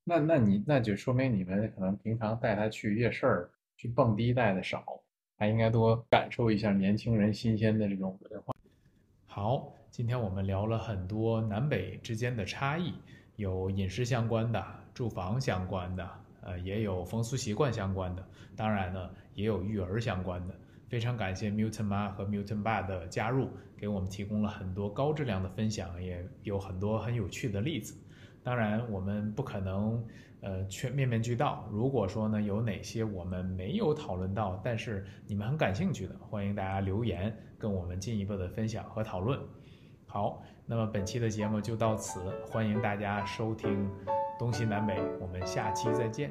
那那你那就说明你们可能平常带他去夜市儿去蹦迪带的少，还应该多感受一下年轻人新鲜的这种文化。好，今天我们聊了很多南北之间的差异，有饮食相关的、住房相关的，呃，也有风俗习惯相关的，当然呢，也有育儿相关的。非常感谢 Milton 妈和 Milton 爸的加入，给我们提供了很多高质量的分享，也有很多很有趣的例子。当然，我们不可能呃全面面俱到。如果说呢，有哪些我们没有讨论到，但是你们很感兴趣的，欢迎大家留言跟我们进一步的分享和讨论。好，那么本期的节目就到此，欢迎大家收听东西南北，我们下期再见。